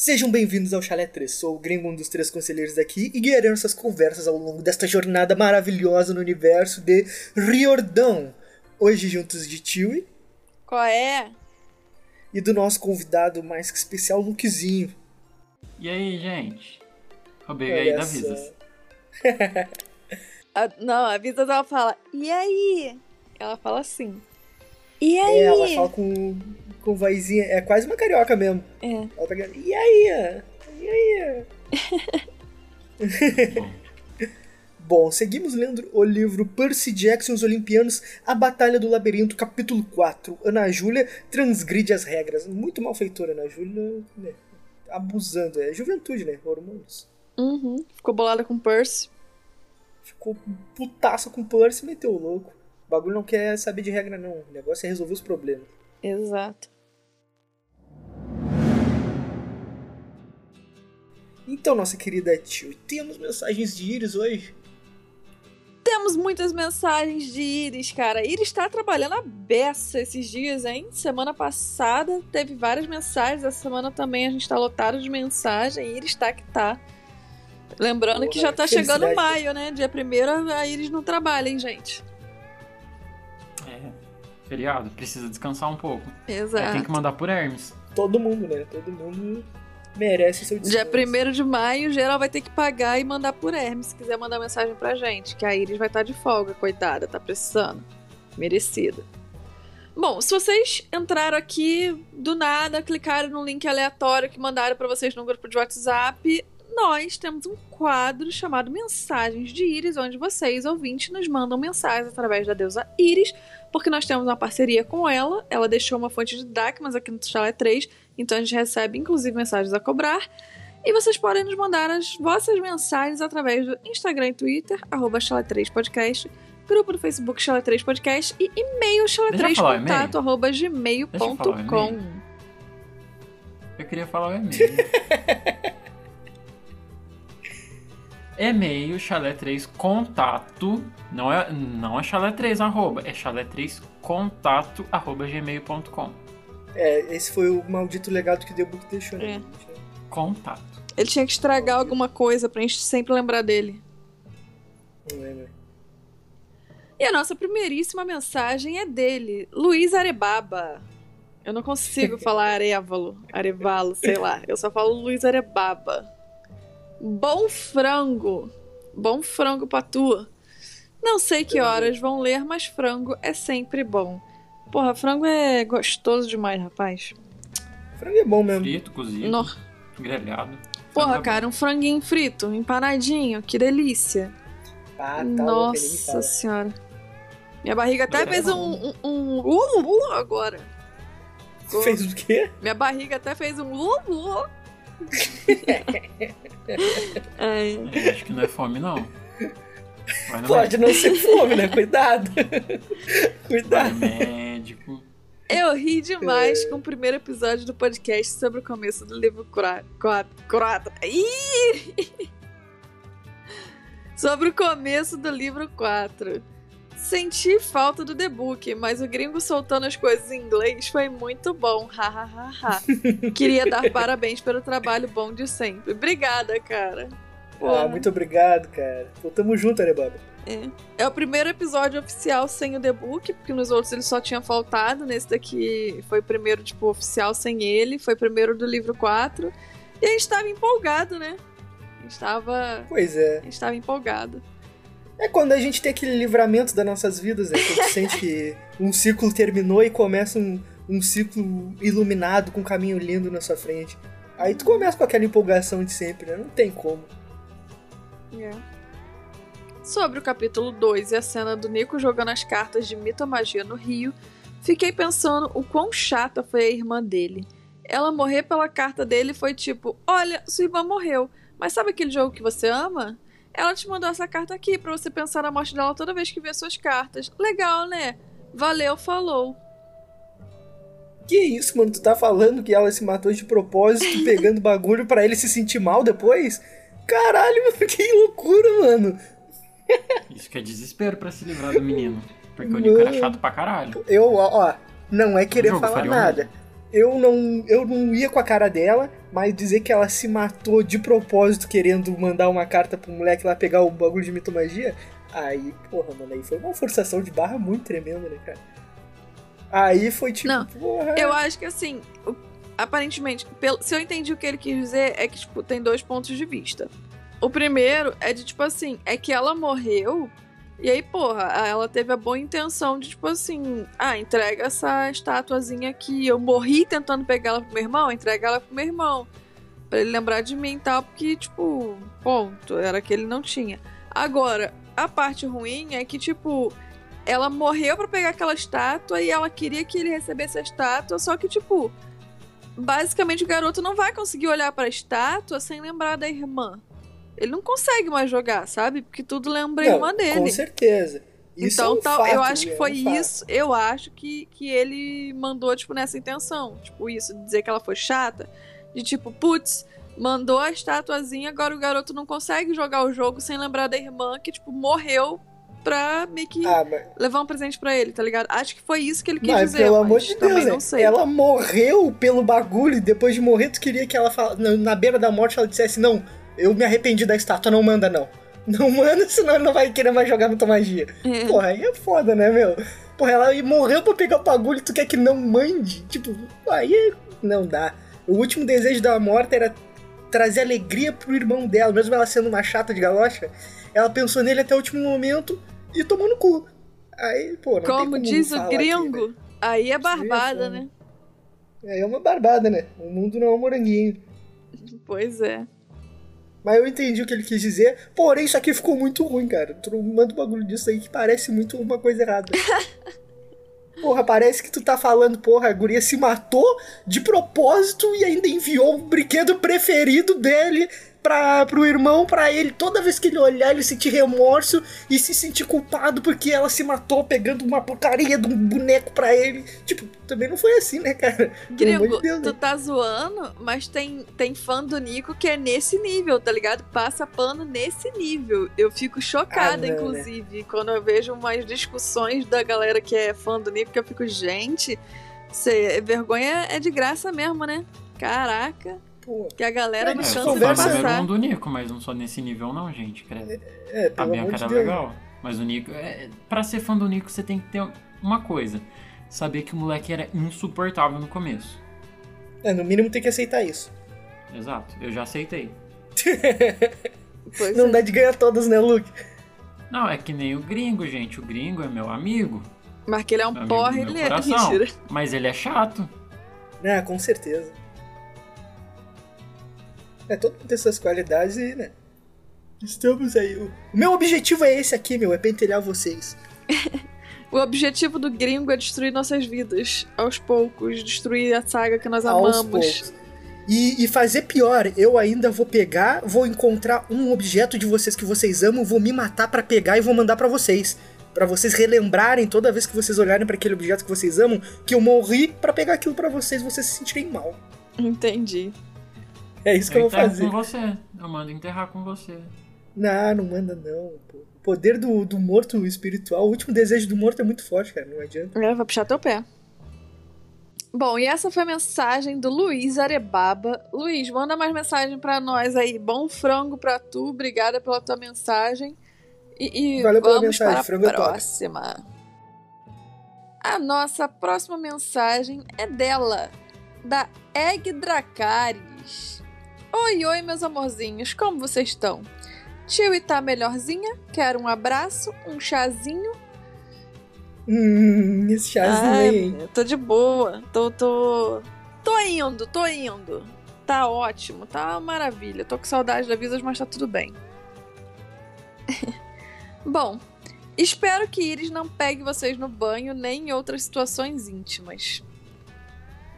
Sejam bem-vindos ao Chalé 3. Sou o gringo, um dos três conselheiros aqui, e guiarei nossas conversas ao longo desta jornada maravilhosa no universo de Riordão. Hoje juntos de Tiwi. Qual é? E do nosso convidado mais que especial, Luquezinho. E aí, gente? Roubei aí da Visas. a, não, a Visas ela fala, e aí? Ela fala assim. E aí? É, ela fala com, com vozinha. É quase uma carioca mesmo. É. Ela tá E aí? E aí? Bom, seguimos lendo o livro Percy Jackson e os Olimpianos, A Batalha do Labirinto, capítulo 4. Ana Júlia transgride as regras. Muito mal feitora, Ana Júlia. Né? Abusando. É juventude, né? Hormônios. Uhum. Ficou bolada com Percy. Ficou putaça com Percy e meteu o louco. O bagulho não quer saber de regra, não. O negócio é resolver os problemas. Exato. Então, nossa querida tio, temos mensagens de Iris hoje? Temos muitas mensagens de Iris, cara. Iris está trabalhando a beça esses dias, hein? Semana passada teve várias mensagens, essa semana também a gente está lotado de mensagem. Iris tá que tá. Lembrando Porra, que já tá chegando maio, né? Dia primeiro a Iris não trabalha, hein, gente? Feriado, precisa descansar um pouco. Exato. Aí tem que mandar por Hermes. Todo mundo, né? Todo mundo merece seu descanso. Dia 1 de maio, geral vai ter que pagar e mandar por Hermes se quiser mandar mensagem pra gente, que a Iris vai estar tá de folga, coitada, tá precisando. Merecida. Bom, se vocês entraram aqui do nada, clicaram no link aleatório que mandaram para vocês no grupo de WhatsApp, nós temos um quadro chamado Mensagens de Iris, onde vocês, ouvintes, nos mandam mensagens através da deusa Iris porque nós temos uma parceria com ela. Ela deixou uma fonte de DAC, mas aqui no Chalé 3, então a gente recebe inclusive mensagens a cobrar. E vocês podem nos mandar as vossas mensagens através do Instagram e Twitter, arroba Chalé3podcast, grupo do Facebook Chalé 3 Podcast e e-mail chalé3contato, arroba gmail.com. Eu queria falar o e-mail. e-mail chalé3 contato, não é, não é chalé3 arroba, é chalé3 contato arroba gmail.com. É, esse foi o maldito legado que o Book deixou, né? É. Contato. Ele tinha que estragar alguma coisa pra gente sempre lembrar dele. Não é, né? E a nossa primeiríssima mensagem é dele, Luiz Arebaba. Eu não consigo falar Arevalo, Arevalo, sei lá. Eu só falo Luiz Arebaba. Bom frango. Bom frango pra tua. Não sei que horas vão ler, mas frango é sempre bom. Porra, frango é gostoso demais, rapaz. Frango é bom mesmo. Frito, cozido, no... grelhado. Porra, é cara, um franguinho frito, empanadinho, que delícia. Ah, tá Nossa louco, senhora. Minha barriga até fez um, um, um uh, uh, agora. Fez o quê? Minha barriga até fez um uh, uh. É. Acho que não é fome, não. não Pode não ser fome, né? Cuidado. Cuidado. médico. Eu ri demais é. com o primeiro episódio do podcast sobre o começo do livro 4. sobre o começo do livro 4. Senti falta do The Book, mas o gringo soltando as coisas em inglês foi muito bom. Hahaha. Queria dar parabéns pelo trabalho bom de sempre. Obrigada, cara. Ah, muito obrigado, cara. Pô, tamo junto, Arebaba. É. é o primeiro episódio oficial sem o The Book, porque nos outros ele só tinha faltado. Nesse daqui foi o primeiro, tipo, oficial sem ele. Foi o primeiro do livro 4. E a gente tava empolgado, né? A gente tava. Pois é. A gente tava empolgado. É quando a gente tem aquele livramento das nossas vidas, né? Gente sente que um ciclo terminou e começa um, um ciclo iluminado com um caminho lindo na sua frente. Aí tu começa com aquela empolgação de sempre, né? Não tem como. Yeah. É. Sobre o capítulo 2 e a cena do Nico jogando as cartas de mitomagia no rio, fiquei pensando o quão chata foi a irmã dele. Ela morrer pela carta dele foi tipo: Olha, sua irmã morreu, mas sabe aquele jogo que você ama? Ela te mandou essa carta aqui para você pensar na morte dela toda vez que vê suas cartas. Legal, né? Valeu, falou. Que isso, mano? Tu tá falando que ela se matou de propósito, pegando bagulho para ele se sentir mal depois? Caralho, mano, que loucura, mano. Isso que é desespero para se livrar do menino. Porque o Nico era chato pra caralho. Eu, ó, não é querer falar nada. Eu não, eu não ia com a cara dela, Mas dizer que ela se matou de propósito querendo mandar uma carta pro moleque lá pegar o bagulho de mitomagia, aí, porra, mano, aí foi uma forçação de barra muito tremenda, né, cara? Aí foi tipo, Não, porra. Eu acho que assim, aparentemente, pelo- se eu entendi o que ele quis dizer, é que, tipo, tem dois pontos de vista. O primeiro é de, tipo assim, é que ela morreu. E aí, porra, ela teve a boa intenção de, tipo assim, ah, entrega essa estatuazinha aqui. Eu morri tentando pegar ela pro meu irmão, entrega ela pro meu irmão. Pra ele lembrar de mim e tal, porque, tipo, ponto, era que ele não tinha. Agora, a parte ruim é que, tipo, ela morreu pra pegar aquela estátua e ela queria que ele recebesse a estátua, só que, tipo, basicamente o garoto não vai conseguir olhar pra estátua sem lembrar da irmã. Ele não consegue mais jogar, sabe? Porque tudo lembra a Não, irmã dele. Com certeza. Isso então, é um tal, fato, eu acho que é foi um fato. isso. Eu acho que, que ele mandou, tipo, nessa intenção. Tipo, isso, dizer que ela foi chata. De tipo, putz, mandou a estatuazinha, agora o garoto não consegue jogar o jogo sem lembrar da irmã que, tipo, morreu pra meio que Ah, mas, levar um presente pra ele, tá ligado? Acho que foi isso que ele quis mas dizer. pelo amor de Deus, não sei. ela morreu pelo bagulho e depois de morrer tu queria que ela fala, na beira da morte ela dissesse, não, eu me arrependi da estátua, não manda não. Não manda, senão ele não vai querer mais jogar mitomagia. É. Porra, aí é foda, né, meu? Porra, ela morreu pra pegar o bagulho e tu quer que não mande? Tipo, aí não dá. O último desejo da morta era trazer alegria pro irmão dela, mesmo ela sendo uma chata de galocha. Ela pensou nele até o último momento e tomou no cu. Aí, pô, não Como como diz o falar aqui, gringo, aí é barbada, Isso, né? Aí é uma barbada, né? O mundo não é um moranguinho. Pois é. Mas eu entendi o que ele quis dizer. Porém, isso aqui ficou muito ruim, cara. Tu manda um bagulho disso aí que parece muito uma coisa errada. Porra, parece que tu tá falando, porra, a guria se matou de propósito e ainda enviou o brinquedo preferido dele pra, pro irmão, pra ele. Toda vez que ele olhar, ele sentir remorso e se sentir culpado porque ela se matou pegando uma porcaria de um boneco pra ele. Tipo, também não foi assim, né, cara? Gringo, de Deus, tu né? tá zoando, mas tem, tem fã do Nico que é nesse nível, tá ligado? Passa pano nesse nível. Eu fico chocada, Ah, não, né? inclusive, quando eu vejo umas discussões da galera que é fã do Nico, que eu fico, gente, cê, vergonha é de graça mesmo, né? Caraca, Pô, que a galera É, não cansa de Eu passar. um do Nico, mas não sou nesse nível não, gente. credo. é, A pelo amor Bianca de era Deus. legal. Mas o Nico. É, pra ser fã do Nico, você tem que ter uma coisa. Saber que o moleque era insuportável no começo. É, no mínimo tem que aceitar isso. Exato, eu já aceitei. Não é. dá de ganhar todas, né, Luke? Não, é que nem o gringo, gente. O gringo é meu amigo. Mas que ele é um meu ele é. coração. Mentira. Mas ele é chato. É, com certeza. É, todo mundo tem suas qualidades e, né? Estamos aí. O meu objetivo é esse aqui, meu, é pentelhar vocês. O objetivo do gringo é destruir nossas vidas aos poucos, destruir a saga que nós Aos amamos. poucos. E, e fazer pior, eu ainda vou pegar, vou encontrar um objeto de vocês que vocês amam, vou me matar pra pegar e vou mandar pra vocês. Pra vocês relembrarem toda vez que vocês olharem pra aquele objeto que vocês amam, que eu morri pra pegar aquilo pra vocês, vocês se sentirem mal. Entendi. É isso que eu, eu vou fazer. com você. Eu mando enterrar com você. Não, não manda não. Pô. O poder do, do morto espiritual, o último desejo do morto é muito forte, cara. Não adianta. É, vai puxar teu pé. Bom, e essa foi a mensagem do Luiz Arebaba. Luiz, manda mais mensagem pra nós aí. Bom frango pra tu, obrigada pela tua mensagem. E, e Valeu pela vamos mensagem, para frango é a top. próxima. A nossa próxima mensagem é dela, da Egg Dracaris. Oi, oi, meus amorzinhos, como vocês estão? Tio tá melhorzinha? Quero um abraço, um chazinho Hum, esse chazinho Ai, aí, eu tô de boa. Tô, tô. Tô indo, tô indo. Tá ótimo, tá uma maravilha. Tô com saudade da vida, mas tá tudo bem. Bom, espero que Iris não pegue vocês no banho nem em outras situações íntimas.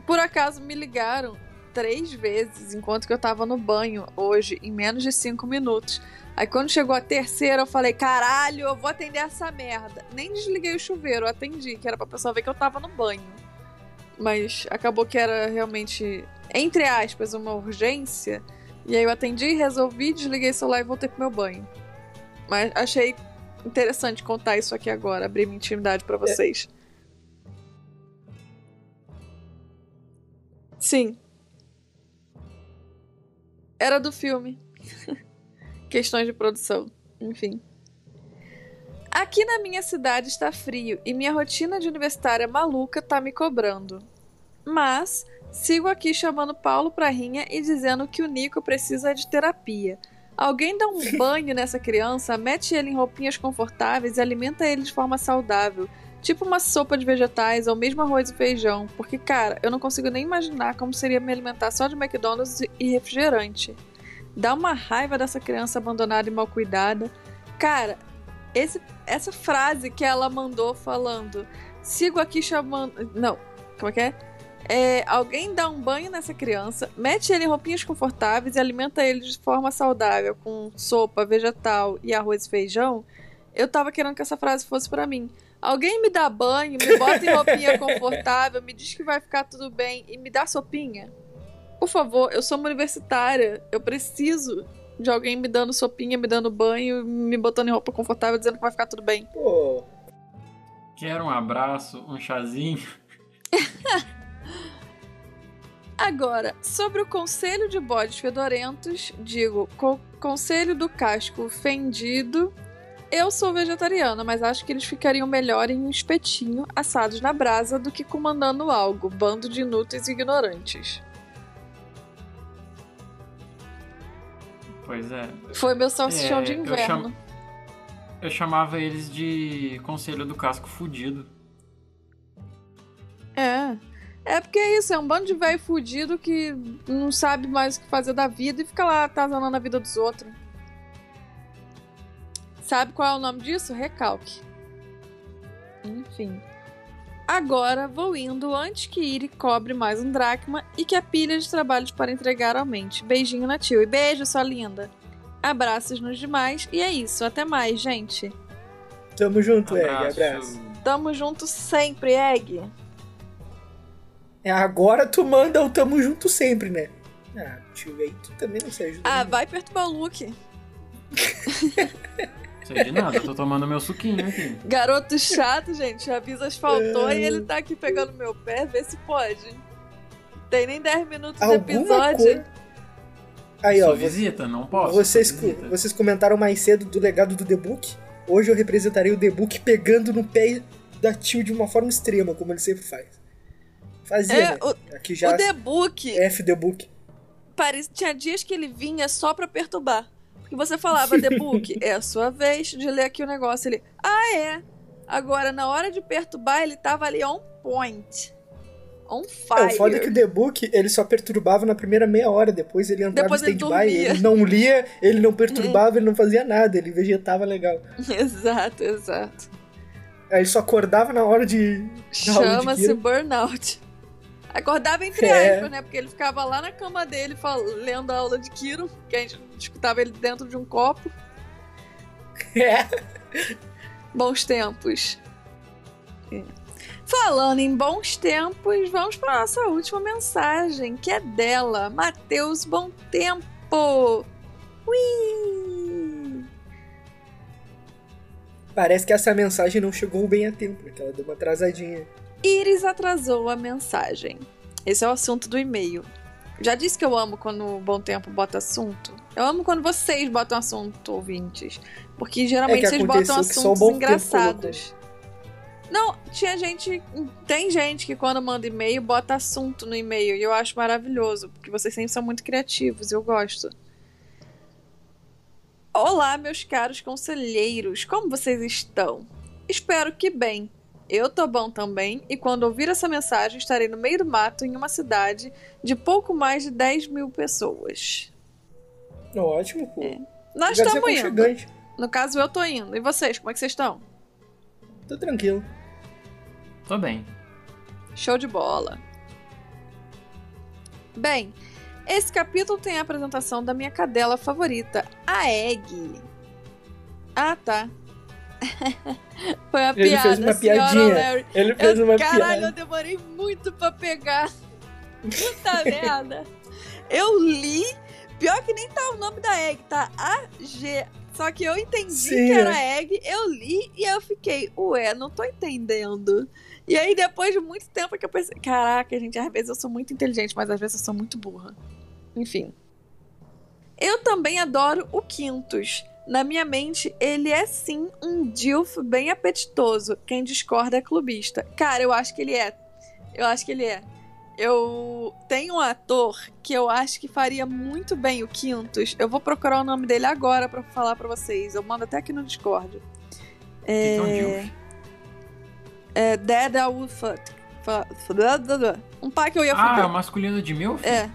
Por acaso me ligaram três vezes enquanto que eu tava no banho hoje, em menos de cinco minutos. Aí quando chegou a terceira, eu falei, caralho, eu vou atender essa merda. Nem desliguei o chuveiro, eu atendi, que era pra pessoa ver que eu tava no banho. Mas acabou que era realmente, entre aspas, uma urgência. E aí eu atendi, resolvi, desliguei o celular e voltei pro meu banho. Mas achei interessante contar isso aqui agora, abrir minha intimidade pra vocês. Sim. Era do filme. Questões de produção. Enfim. Aqui na minha cidade está frio e minha rotina de universitária maluca tá me cobrando. Mas sigo aqui chamando Paulo pra rinha e dizendo que o Nico precisa de terapia. Alguém dá um banho nessa criança, mete ele em roupinhas confortáveis e alimenta ele de forma saudável, tipo uma sopa de vegetais ou mesmo arroz e feijão, porque cara, eu não consigo nem imaginar como seria me alimentar só de McDonald's e refrigerante. Dá uma raiva dessa criança abandonada e mal cuidada. Cara, esse, essa frase que ela mandou falando, sigo aqui chamando. Não, como é que é? é? Alguém dá um banho nessa criança, mete ele em roupinhas confortáveis e alimenta ele de forma saudável, com sopa, vegetal e arroz e feijão. Eu tava querendo que essa frase fosse para mim. Alguém me dá banho, me bota em roupinha confortável, me diz que vai ficar tudo bem e me dá sopinha? Por favor, eu sou uma universitária, eu preciso de alguém me dando sopinha, me dando banho, me botando em roupa confortável, dizendo que vai ficar tudo bem. Pô. Quero um abraço, um chazinho. Agora, sobre o conselho de bodes fedorentos, digo, co conselho do casco fendido. Eu sou vegetariana, mas acho que eles ficariam melhor em um espetinho assados na brasa do que comandando algo, bando de inúteis e ignorantes. Pois é. Foi meu salsichão É, de eu inverno. chamo- Eu chamava eles de Conselho do Casco Fudido. É. É porque é isso, é um bando de velho fudido que não sabe mais o que fazer da vida e fica lá atazanando a vida dos outros. Sabe qual é o nome disso? Recalque. Enfim. Agora vou indo antes que Iri cobre mais um dracma e que a pilha de trabalhos para entregar aumente. Beijinho na tio e beijo, sua linda. Abraços nos demais e é isso. Até mais, gente. Tamo junto, Egg. Abraço. Abraço. Tamo junto sempre, Egg. É, agora tu manda o tamo junto sempre, né? Ah, tio, aí tu também não se ajuda. Ah, né? vai perturbar o Luke. Sei de nada, tô tomando meu suquinho aqui. Garoto chato, gente. A Visas faltou É. e ele tá aqui pegando meu pé. Vê se pode. Tem nem 10 minutos de Alguma episódio. coisa. Aí, ó, vo- visita, não posso. vocês, visita. vocês comentaram mais cedo do legado do The Book. Hoje eu representarei o The Book pegando no pé da tio de uma forma extrema, como ele sempre faz. Fazia, É, né? o, Aqui já o The Book, F The Book. parece, tinha dias que ele vinha só pra perturbar. Porque você falava, The Book, é a sua vez de ler aqui o negócio. Ele, ah, é. Agora, na hora de perturbar, ele tava ali on point. On É, fire. o foda é que o The Book, ele só perturbava na primeira meia hora, depois ele entrava Depois em ele stand-by, dormia. ele não lia, ele não perturbava, ele não fazia nada, ele vegetava legal. exato, exato. Aí ele só acordava na hora de... Chama-se burnout. Acordava entre É. aspas, né? Porque ele ficava lá na cama dele fal- lendo a aula de Kiro, que a gente escutava ele dentro de um copo. É. Bons tempos. É. Falando em bons tempos, vamos para nossa última mensagem, que é dela, Matheus Bom Tempo. Ui! Parece que essa mensagem não chegou bem a tempo, porque ela deu uma atrasadinha. Iris atrasou a mensagem. Esse é o assunto do e-mail. Já disse que eu amo quando o Bom Tempo bota assunto. Eu amo quando vocês botam assunto, ouvintes. Porque geralmente É vocês botam assuntos engraçados. Não, tinha gente. Tem gente que quando manda e-mail bota assunto no e-mail. E eu acho maravilhoso, porque vocês sempre são muito criativos, eu gosto. Olá, meus caros conselheiros, como vocês estão? Espero que bem. Eu tô bom também, e quando ouvir essa mensagem, estarei no meio do mato em uma cidade de pouco mais de 10 mil pessoas. Ótimo, pô. É. Nós estamos indo. No caso, eu tô indo. E vocês, como é que vocês estão? Tô tranquilo. Tô bem. Show de bola. Bem, esse capítulo tem a apresentação da minha cadela favorita, a Egg. Ah, tá. Foi uma Ele piada, fez uma piadinha. Larry. Ele fez Eu- uma caralho, eu piada. demorei muito pra pegar. Puta merda. Eu li. Pior que nem tá o nome da egg, tá? AG. Só que eu entendi Sim, que era egg, eu li e eu fiquei, ué, não tô entendendo. E aí, depois de muito tempo que eu pensei, caraca, gente, às vezes eu sou muito inteligente, mas às vezes eu sou muito burra. Enfim. Eu também adoro o Quintus. Na minha mente, ele é sim um Dilf bem apetitoso. Quem discorda é clubista. Cara, eu acho que ele é. Eu acho que ele é. Eu tenho um ator que eu acho que faria muito bem o Quintus. Eu vou procurar o nome dele agora para falar para vocês. Eu mando até aqui no Discord. É. Dilf? É. Dead Wolfut. Um pai que eu ia Ah, é o masculino de Milf? É.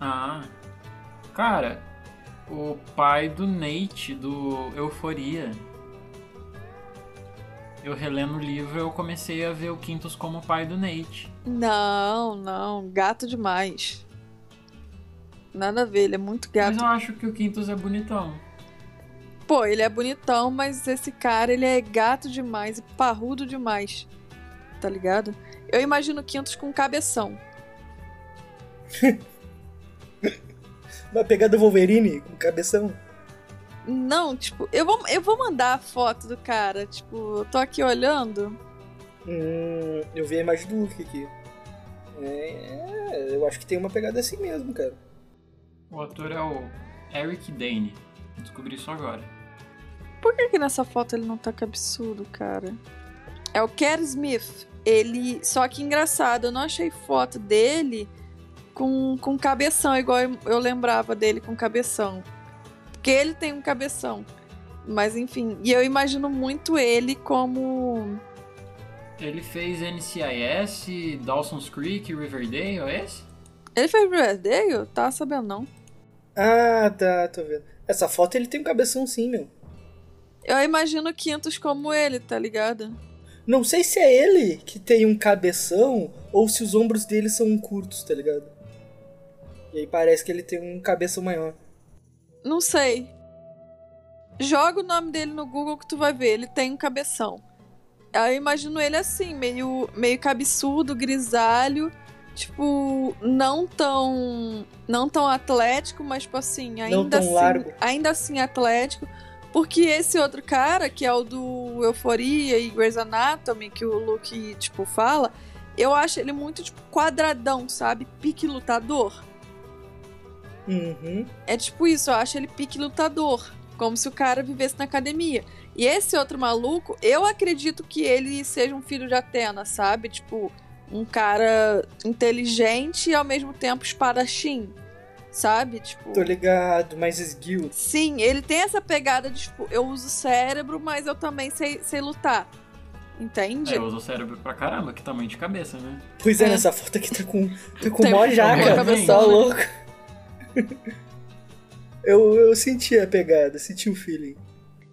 Ah. Cara, o pai do Nate, do Euforia. Eu relendo o livro, eu comecei a ver o Quintus como pai do Nate. Não, não, gato demais. Nada a ver, ele é muito gato. Mas eu acho que o Quintus é bonitão. Pô, ele é bonitão, mas esse cara, ele é gato demais e parrudo demais. Tá ligado? Eu imagino o Quintus com cabeção. Uma pegada Wolverine com cabeção. Não, tipo, eu vou, eu vou mandar a foto do cara. Tipo, eu tô aqui olhando. Hum, eu vi a imagem do Hulk aqui. É, eu acho que tem uma pegada assim mesmo, cara. O ator é o Eric Dane. Descobri isso agora. Por que, que nessa foto ele não tá cabeçudo, cara? É o Kerr Smith. Ele. Só que engraçado, eu não achei foto dele com, com cabeção, igual eu, eu lembrava dele com cabeção. Porque ele tem um cabeção. Mas enfim, e eu imagino muito ele como. Ele fez NCIS, Dawson's Creek, Riverdale, é esse? Ele fez Riverdale? Tá sabendo não. Ah, tá, tô vendo. Essa foto ele tem um cabeção sim, meu. Eu imagino Quintos como ele, tá ligado? Não sei se é ele que tem um cabeção ou se os ombros dele são curtos, tá ligado? E aí parece que ele tem um cabeça maior. Não sei. Joga o nome dele no Google que tu vai ver. Ele tem um cabeção. Eu imagino ele assim, meio, meio cabeçudo, grisalho. Tipo, não tão. Não tão atlético, mas, tipo assim, ainda assim. Largo. Ainda assim atlético. Porque esse outro cara, que é o do Euforia e Grey's Anatomy, que o Luke, tipo, fala, eu acho ele muito, tipo, quadradão, sabe? Pique lutador. Uhum. É tipo isso, eu acho ele pique lutador. Como se o cara vivesse na academia. E esse outro maluco, eu acredito que ele seja um filho de Atena, sabe? Tipo, um cara inteligente e ao mesmo tempo espadachim. Sabe? Tipo. Tô ligado, mais esguio. Sim, ele tem essa pegada de, tipo, eu uso cérebro, mas eu também sei, sei lutar. Entende? É, usa o cérebro pra caramba, que tamanho de cabeça, né? Pois é, É. nessa foto aqui tá com, tá com mó jaca. Tá né? louco. eu, eu senti a pegada, senti o feeling.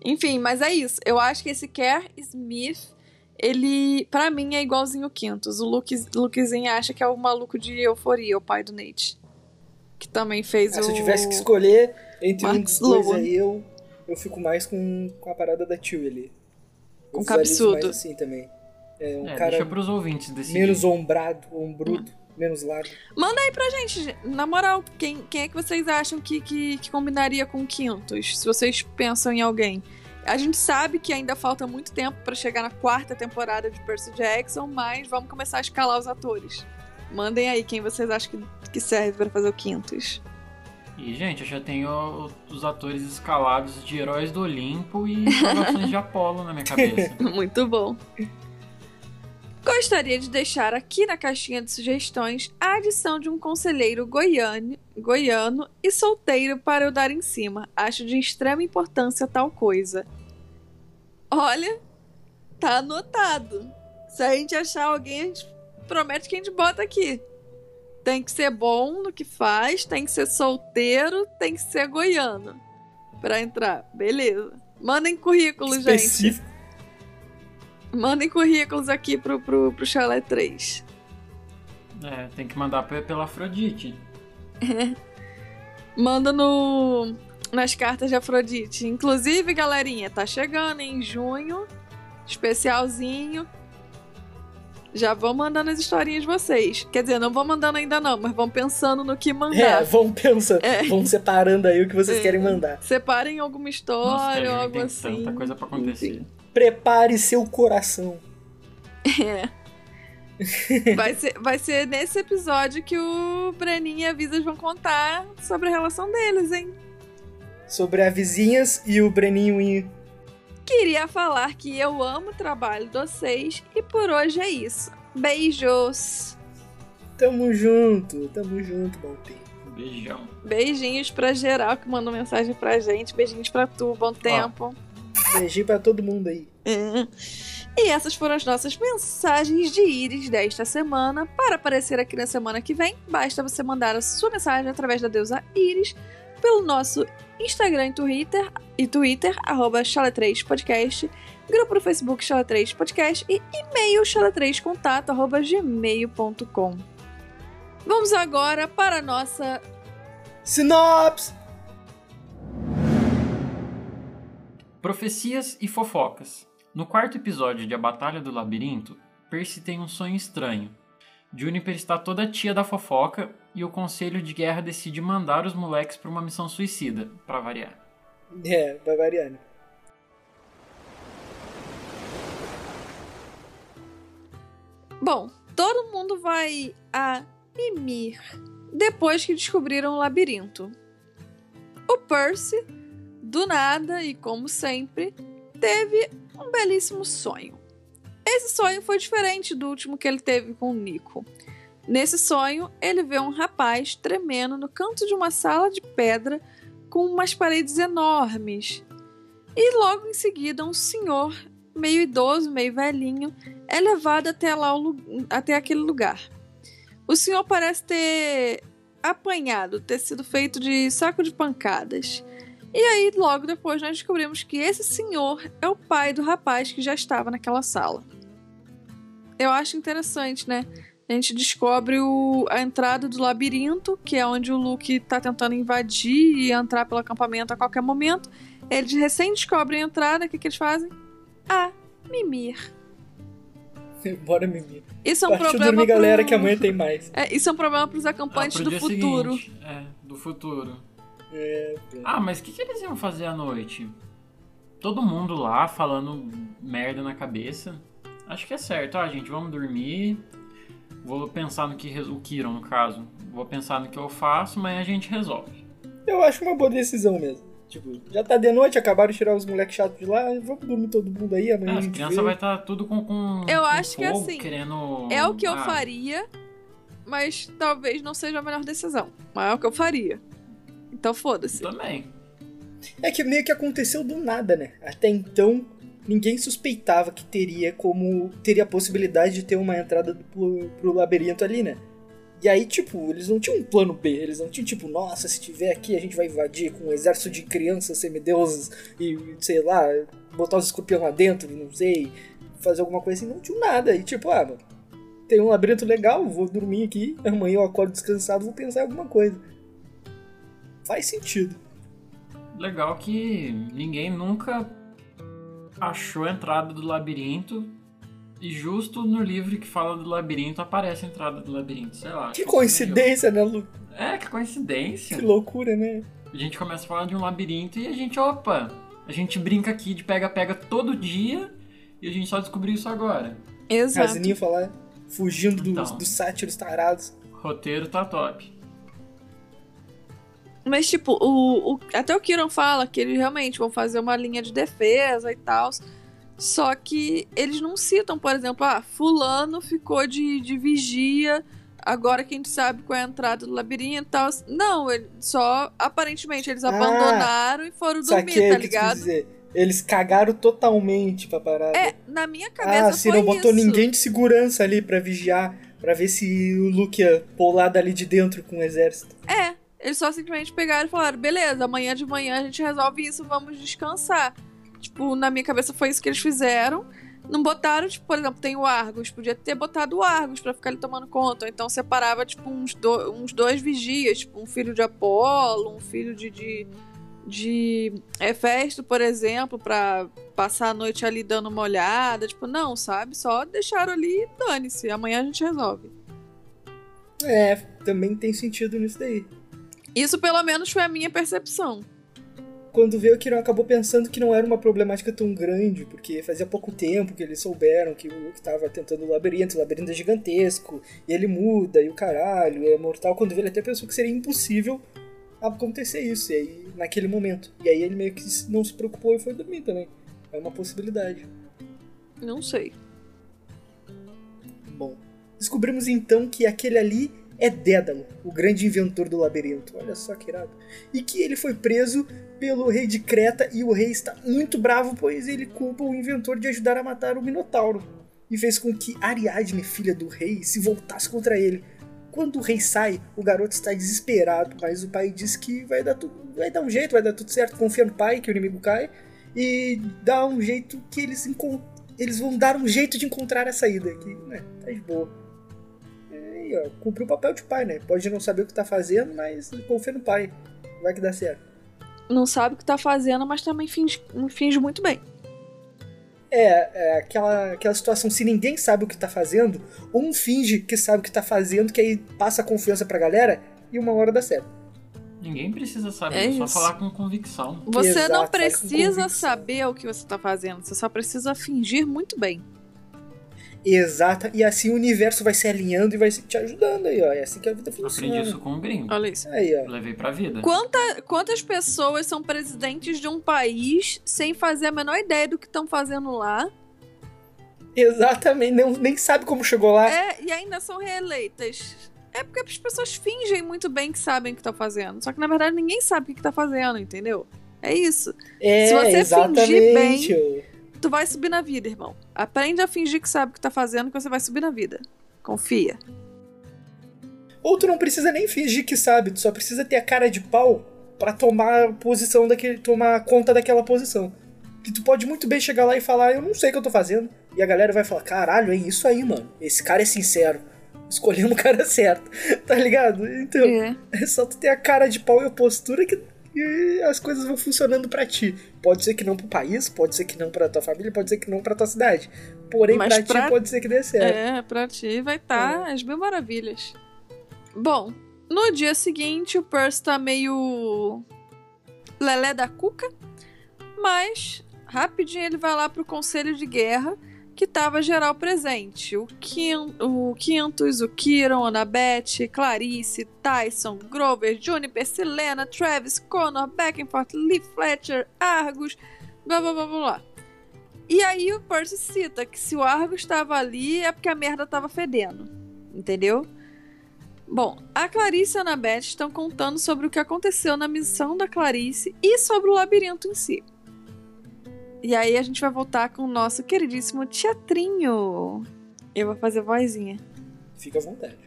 Enfim, mas é isso. Eu acho que esse Kerr Smith, ele, pra mim, é igualzinho o Quintus. O Luke, Lukezinho acha que é o maluco de euforia, o pai do Nate. Que também fez Ah, o. se eu tivesse que escolher entre um Mark dos dois aí, eu, eu fico mais com, com a parada da Tio ali. Com visualizo cabeçudo. mais assim também. É um é, cara deixa pros ouvintes decidir. menos ombrado, ombrudo, menos largo. Manda aí pra gente, na moral, quem, quem é que vocês acham que, que, que combinaria com o Quintus? Se vocês pensam em alguém. A gente sabe que ainda falta muito tempo pra chegar na quarta temporada de Percy Jackson, mas vamos começar a escalar os atores. Mandem aí quem vocês acham que, que serve pra fazer o Quintus. E, gente, eu já tenho os atores escalados de Heróis do Olimpo e Salvações de Apolo na minha cabeça. Muito bom. Gostaria de deixar aqui na caixinha de sugestões a adição de um conselheiro goiano, goiano e solteiro para eu dar em cima. Acho de extrema importância tal coisa. Olha, tá anotado. Se a gente achar alguém, a gente promete que a gente bota aqui. Tem que ser bom no que faz, tem que ser solteiro, tem que ser goiano. Pra entrar. Beleza. Mandem currículo, gente. Mandem currículos aqui pro, pro, pro Chalé 3. É, tem que mandar pe- pela Afrodite. Manda no, nas cartas de Afrodite. Inclusive, galerinha, tá chegando em junho. Especialzinho. Já vão mandando as historinhas de vocês. Quer dizer, não vão mandando ainda não, mas vão pensando no que É, mandar. vão pensando, É. vão separando aí o que vocês É. querem mandar. Separem alguma Nossa, história tem algo assim. tanta coisa pra acontecer. Enfim. Prepare seu coração. É. Vai ser, vai ser nesse episódio que o Breninho e a Visas vão contar sobre a relação deles, hein? Sobre a vizinhas e o Breninho. Queria falar que eu amo o trabalho de vocês e por hoje é isso. Beijos! Tamo junto, tamo junto, Baltim. Beijão. Beijinhos pra geral que mandou mensagem pra gente. Beijinhos pra tu, bom tempo. Beijinho pra todo mundo aí. É. E essas foram as nossas mensagens de íris desta semana. Para aparecer aqui na semana que vem, basta você mandar a sua mensagem através da deusa Íris pelo nosso Instagram e Twitter, e Twitter arroba Chala3podcast, grupo no Facebook Chala3 Podcast e e-mail chala3contato arroba gmail.com. Vamos agora para a nossa Sinopse! Profecias e fofocas. No quarto episódio de A Batalha do Labirinto, Percy tem um sonho estranho. Juniper está toda tia da fofoca e o Conselho de Guerra decide mandar os moleques para uma missão suicida, para variar. É, vai variando. Bom, todo mundo vai a Mimir depois que descobriram o labirinto. O Percy, do nada e como sempre, teve um belíssimo sonho. Esse sonho foi diferente do último que ele teve com o Nico. Nesse sonho, ele vê um rapaz tremendo no canto de uma sala de pedra com umas paredes enormes. E logo em seguida, um senhor, meio idoso, meio velhinho, é levado até, lá, até aquele lugar. O senhor parece ter apanhado, ter sido feito de saco de pancadas. E aí, logo depois, nós descobrimos que esse senhor é o pai do rapaz que já estava naquela sala. Eu acho interessante, né? A gente descobre o, a entrada do labirinto, que é onde o Luke está tentando invadir e entrar pelo acampamento a qualquer momento. Eles recém descobrem a entrada, o que, que eles fazem? Ah, mimir. Bora mimir. Isso é um Partiu problema dormir, pro... galera, que amanhã tem mais. É, isso é um problema para os acampantes Ah, pro do dia futuro. seguinte. É, do futuro. É, Ah, mas o que, que eles iam fazer à noite? Todo mundo lá falando merda na cabeça. Acho que é certo. Ah, gente, vamos dormir. Vou pensar no que. O Kiron, no caso. Vou pensar no que eu faço, mas a gente resolve. eu acho uma boa decisão mesmo. Tipo, já tá de noite, acabaram de tirar os moleques chatos de lá, vamos dormir todo mundo aí, amanhã Ah, a as gente crianças vê. vai estar tudo com, com. Eu com acho que fogo, assim, Querendo... É o que eu Ah, faria, mas talvez não seja a melhor decisão. Mas é o que eu faria. Então foda-se. Também. É que meio que aconteceu do nada, né? Até então, ninguém suspeitava que teria como. teria a possibilidade de ter uma entrada pro, pro labirinto ali, né? E aí, tipo, eles não tinham um plano B, eles não tinham, tipo, nossa, se tiver aqui a gente vai invadir com um exército de crianças semideuses e, sei lá, botar os escorpião lá dentro, não sei, fazer alguma coisa assim. Não tinha nada. E tipo, ah, mano, tem um labirinto legal, vou dormir aqui, amanhã eu acordo descansado, vou pensar em alguma coisa. Faz sentido. Legal que ninguém nunca achou a entrada do labirinto. E justo no livro que fala do labirinto aparece a entrada do labirinto, sei lá. Que Isso coincidência, né, Lu? É, que coincidência. Que loucura, né? A gente começa a falar de um labirinto e a gente, opa, a gente brinca aqui de pega-pega todo dia e a gente só descobriu isso agora. Exato. Rasinho falar, fugindo dos, Então. dos sátiros tarados. Roteiro tá top. Mas, tipo, o, o- até o Kiron fala que eles realmente vão fazer uma linha de defesa e tal. Só que eles não citam, por exemplo, ah, fulano ficou de, de vigia, agora que a gente sabe qual é a entrada do labirinto e tal. Não, ele, só aparentemente eles Ah, abandonaram e foram dormir, tá ligado? dizer. Eles cagaram totalmente pra parada. É, na minha cabeça ah, se não botou isso. ninguém de segurança ali pra vigiar, pra ver se o Luke ia pular dali de dentro com o exército. É, eles só simplesmente pegaram e falaram: beleza, amanhã de manhã a gente resolve isso, vamos descansar. Tipo, na minha cabeça foi isso que eles fizeram. Não botaram, tipo, por exemplo, tem o Argos. Podia ter botado o Argos pra ficar ali tomando conta. Ou então separava, tipo, uns, do- uns dois vigias. Tipo, um filho de Apolo, um filho de. de, de Hefesto, por exemplo, pra passar a noite ali dando uma olhada. Tipo, não, sabe? Só deixaram ali e dane-se. Amanhã a gente resolve. É, também tem sentido nisso daí. Isso, pelo menos, foi a minha percepção. quando veio, o Kiron acabou pensando que não era uma problemática tão grande, porque fazia pouco tempo que eles souberam que o Luke estava tentando o labirinto, o labirinto é gigantesco, e ele muda, e o caralho, é mortal. Quando veio, ele até pensou que seria impossível acontecer isso, e aí, naquele momento. E aí ele meio que não se preocupou e foi dormir também. É uma possibilidade. Não sei. Bom, descobrimos então que aquele ali é Dédalo, o grande inventor do labirinto. Olha só que irado. E que ele foi preso pelo rei de Creta e o rei está muito bravo, pois ele culpa o inventor de ajudar a matar o Minotauro. E fez com que Ariadne, filha do rei, se voltasse contra ele. Quando o rei sai, o garoto está desesperado, mas o pai diz que vai dar tudo, vai dar um jeito, vai dar tudo certo, confia no pai que o inimigo cai e dá um jeito que eles eles vão dar um jeito de encontrar a saída, que né, tá de boa aí, ó, cumpriu o papel de pai, né? Pode não saber o que tá fazendo, mas confia no pai. Vai que dá certo. Não sabe o que tá fazendo, mas também finge, finge muito bem. É, é aquela, aquela situação, se ninguém sabe o que tá fazendo, um finge que sabe o que tá fazendo, que aí passa a confiança pra galera e uma hora dá certo. Ninguém precisa saber, é, é só falar com convicção. Você Exato, não precisa saber o que você tá fazendo, você só precisa fingir muito bem exata e assim o universo vai se alinhando e vai te ajudando aí, ó. É assim que a vida funciona. Aprendi isso com um gringo. Olha isso. Aí, ó. Levei pra vida. Quanta, quantas pessoas são presidentes de um país sem fazer a menor ideia do que estão fazendo lá? Exatamente, não, nem sabe como chegou lá. É, e ainda são reeleitas. É porque as pessoas fingem muito bem que sabem o que estão fazendo. Só que na verdade ninguém sabe o que está fazendo, entendeu? É isso. É, Se você exatamente. fingir bem tu vai subir na vida, irmão. Aprende a fingir que sabe o que tá fazendo, que você vai subir na vida. Confia. Ou tu não precisa nem fingir que sabe, tu só precisa ter a cara de pau para tomar posição daquele, tomar conta daquela posição. Que tu pode muito bem chegar lá e falar, eu não sei o que eu tô fazendo. E a galera vai falar, caralho, é isso aí, mano. Esse cara é sincero. Escolhemos o cara certo. Tá ligado? Então, é. é só tu ter a cara de pau e a postura que e as coisas vão funcionando para ti. Pode ser que não pro país, pode ser que não pra tua família, pode ser que não pra tua cidade. Porém, Mas pra, pra ti pode ser que dê certo. É, pra ti vai estar tá é. as mil maravilhas. Bom, no dia seguinte o Percy tá meio. lelé da cuca. Mas, rapidinho ele vai lá pro conselho de guerra que tava geral presente. O, Quin, o Quintus, o Kiron, Annabeth, Clarice, Tyson, Grover, Juniper, Selena, Travis, Connor, Beckenfort, Lee Fletcher, Argus, blá blá blá blá. E aí o Percy cita que se o Argus estava ali é porque a merda tava fedendo. Entendeu? Bom, a Clarice e a estão contando sobre o que aconteceu na missão da Clarice e sobre o labirinto em si. E aí a gente vai voltar com o nosso queridíssimo teatrinho. Eu vou fazer vozinha. Fica à vontade.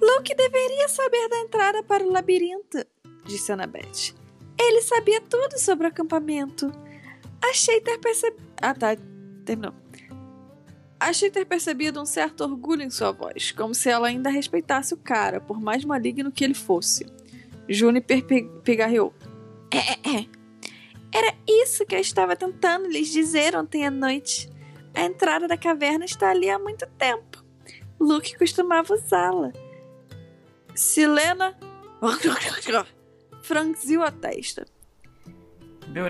Luke deveria saber da entrada para o labirinto, disse Annabeth. Ele sabia tudo sobre o acampamento. Achei ter percebido. Ah, tá. Terminou. Achei ter percebido um certo orgulho em sua voz, como se ela ainda respeitasse o cara, por mais maligno que ele fosse. Juniper pigarreou. É, é, é. Era isso que eu estava tentando lhes dizer ontem à noite. A entrada da caverna está ali há muito tempo. Luke costumava usá-la. Silena franziu a testa.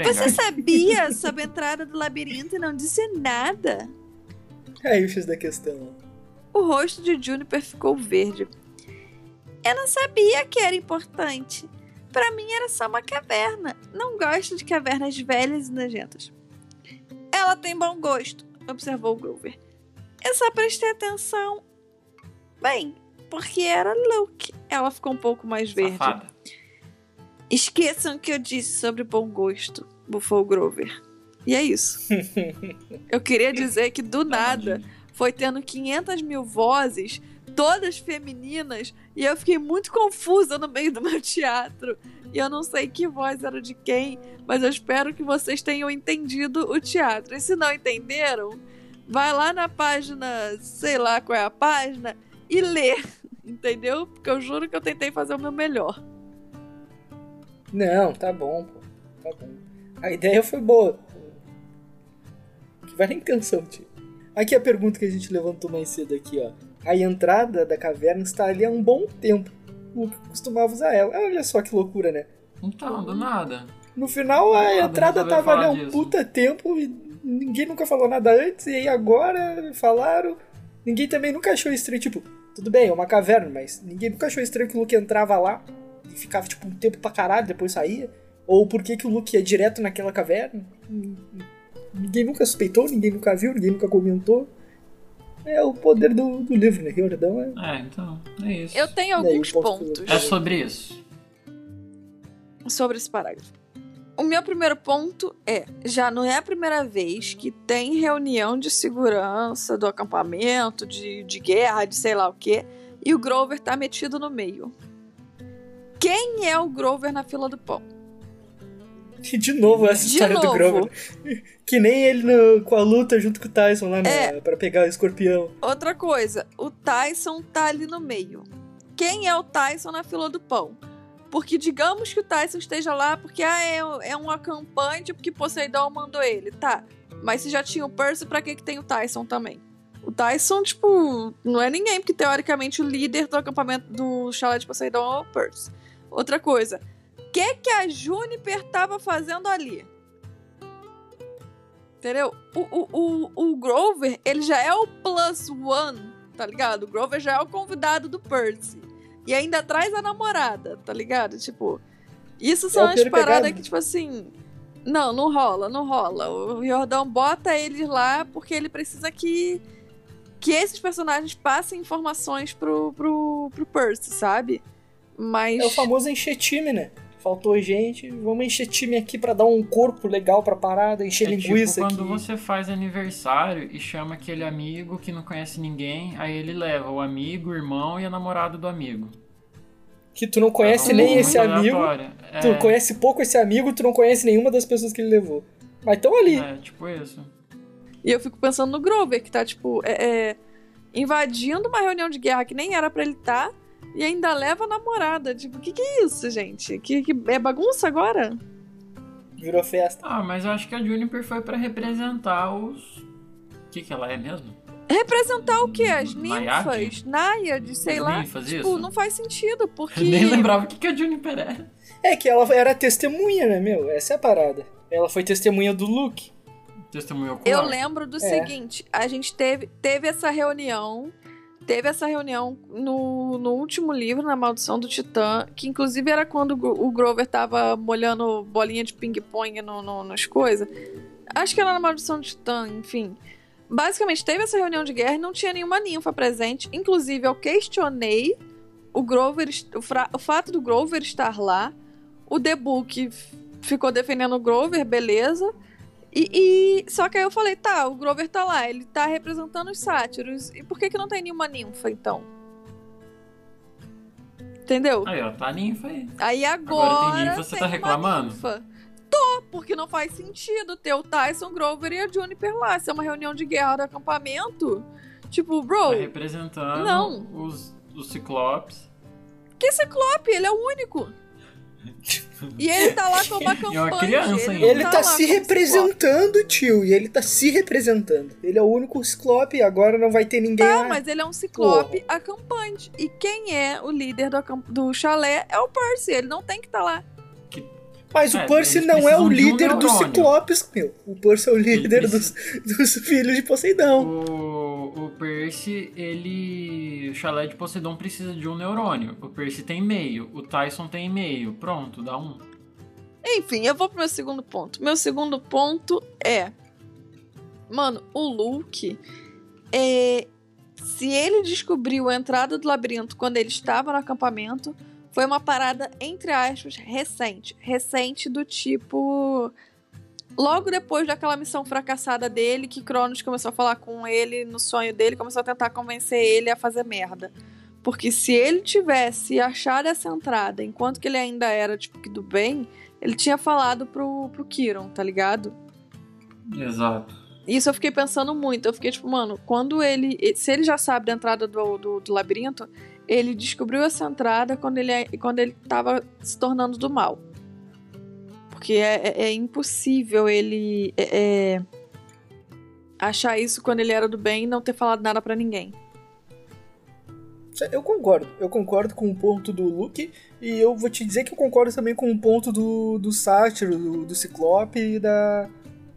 Você sabia sobre a entrada do labirinto e não disse nada? É isso da questão. O rosto de Juniper ficou verde. Eu não sabia que era importante. Para mim era só uma caverna. Não gosto de cavernas velhas e nojentas. Ela tem bom gosto, observou Grover. Eu só prestei atenção. Bem, porque era Luke. Ela ficou um pouco mais verde. Safada. Esqueçam o que eu disse sobre bom gosto, bufou Grover. E é isso. eu queria dizer que do nada foi tendo 500 mil vozes todas femininas, e eu fiquei muito confusa no meio do meu teatro. E eu não sei que voz era de quem, mas eu espero que vocês tenham entendido o teatro. E se não entenderam, vai lá na página, sei lá qual é a página, e lê, entendeu? Porque eu juro que eu tentei fazer o meu melhor. Não, tá bom, pô. Tá bom. A ideia foi boa. Que vai na intenção, tio. Aqui a pergunta que a gente levantou mais cedo aqui, ó a entrada da caverna está ali há um bom tempo. O que costumava usar ela. Olha só que loucura, né? Então, do nada. No final a Ah, entrada não tava ali falar um disso. puta tempo e ninguém nunca falou nada antes, e aí agora falaram. Ninguém também nunca achou estranho, tipo, tudo bem, é uma caverna, mas ninguém nunca achou estranho que o Luke entrava lá e ficava tipo um tempo pra caralho, depois saía. Ou por que, que o Luke ia direto naquela caverna. Ninguém nunca suspeitou, ninguém nunca viu, ninguém nunca comentou. É o poder do, do livro, né? Riordão é. É, então, é isso. Eu tenho Daí, alguns pontos É sobre isso. sobre esse parágrafo. O meu primeiro ponto é: já não é a primeira vez que tem reunião de segurança do acampamento, de, de guerra, de sei lá o quê, e o Grover tá metido no meio. Quem é o Grover na fila do pão? E de novo essa De história do novo. Grover. Que nem ele no- com a luta junto com o Tyson lá É. pra pegar o escorpião. Outra coisa, o Tyson tá ali no meio. Quem é o Tyson na fila do pão? Porque digamos que o Tyson esteja lá porque ah, é, é um acampante porque Poseidon mandou ele, tá. Mas se já tinha o Percy, pra que, que tem o Tyson também? O Tyson, tipo, não é ninguém, porque teoricamente o líder do acampamento do chalé de Poseidon é o Percy. Outra coisa, que, que a Juniper tava fazendo ali? Entendeu? O, o, o, o Grover, ele já é o plus one, tá ligado? O Grover já é o convidado do Percy. E ainda traz a namorada, tá ligado? Tipo, isso são É o as paradas Pegado. que, tipo assim. Não, não rola, não rola. O Jordão bota eles lá porque ele precisa que. Que esses personagens passem informações pro, pro, pro Percy, sabe? Mas. É o famoso encher time, né? Faltou gente, vamos encher time aqui pra dar um corpo legal pra parada, encher É tipo linguiça quando aqui. você faz aniversário e chama aquele amigo que não conhece ninguém, aí ele leva o amigo, o irmão e a namorada do amigo. Que tu não conhece É um nem esse amigo, aleatório. tu É, conhece pouco esse amigo, tu não conhece nenhuma das pessoas que ele levou. Mas estão ali. É, tipo isso. E eu fico pensando no Grover, que tá, tipo, é, é, invadindo uma reunião de guerra que nem era pra ele estar, e ainda leva a namorada. Tipo, o que, que é isso, gente? Que, que é bagunça agora? Virou festa. Ah, mas eu acho que a Juniper foi pra representar os. O que, que ela é mesmo? Representar o quê? As ninfas? Náiades, sei As lá. ninfas, tipo, isso? não faz sentido, porque. Eu nem lembrava o que, que a Juniper é. É que ela era testemunha, né, meu? Essa é a parada. Ela foi testemunha do Luke. Testemunho ocular. Eu lembro do É. seguinte: a gente teve, teve essa reunião. Teve essa reunião no, no último livro, na Maldição do Titã, que inclusive era quando o Gro- o Grover tava molhando bolinha de ping-pong no, no, nas coisas. Acho que era na Maldição do Titã, enfim. Basicamente, teve essa reunião de guerra e não tinha nenhuma ninfa presente. Inclusive, eu questionei o Grover, o, fra- o fato do Grover estar lá. O The Book ficou defendendo o Grover, beleza. E, e- só que aí eu falei, tá, o Grover tá lá, ele tá representando os sátiros. E por que que não tem nenhuma ninfa, então? Entendeu? Aí, ó, tá a ninfa aí. Aí agora. Agora tem ninfa, você tem tá reclamando? ninfa. Tô, porque não faz sentido ter o Tyson Grover e a Juniper lá. Se é uma reunião de guerra do acampamento. Tipo, bro, Tá representando Não. os, os ciclopes. que Ciclope? Ele é o único. E ele tá lá como E uma acampante. criança ele ainda. Ele não tá lá se como Ciclope. representando, tio. E ele tá se representando. Ele é o único Ciclope e agora não vai ter ninguém Tá, lá. mas ele é um ciclope acampante. E quem é o líder do, do chalé é o Percy. Ele não tem que estar lá. Mas É, o Percy não é o de um líder dos. Ciclopes, meu. O Percy é o líder precisa- dos, dos filhos de Poseidon. O, o Percy, ele. O chalé de Poseidon precisa de um neurônio. O Percy tem meio. O Tyson tem meio. Pronto, dá um. Enfim, eu vou pro meu segundo ponto. Meu segundo ponto é. Mano, o Luke. É, se ele descobriu a entrada do labirinto quando ele estava no acampamento, foi uma parada, entre aspas, recente. Recente do tipo. Logo depois daquela missão fracassada dele, que Cronos começou a falar com ele no sonho dele, começou a tentar convencer ele a fazer merda. Porque se ele tivesse achado essa entrada enquanto que ele ainda era, tipo, do bem, ele tinha falado pro, pro Kiron, tá ligado? Exato. Isso eu fiquei pensando muito. Eu fiquei tipo, mano, quando ele. Se ele já sabe da entrada do, do, do labirinto, ele descobriu essa entrada quando ele, é- quando ele tava se tornando do mal. Porque é, é- é impossível ele é, é, achar isso quando ele era do bem e não ter falado nada pra ninguém. Eu concordo. Eu concordo com o ponto do Luke. E eu vou te dizer que eu concordo também com o ponto do, do Sátiro, do, do Ciclope e da,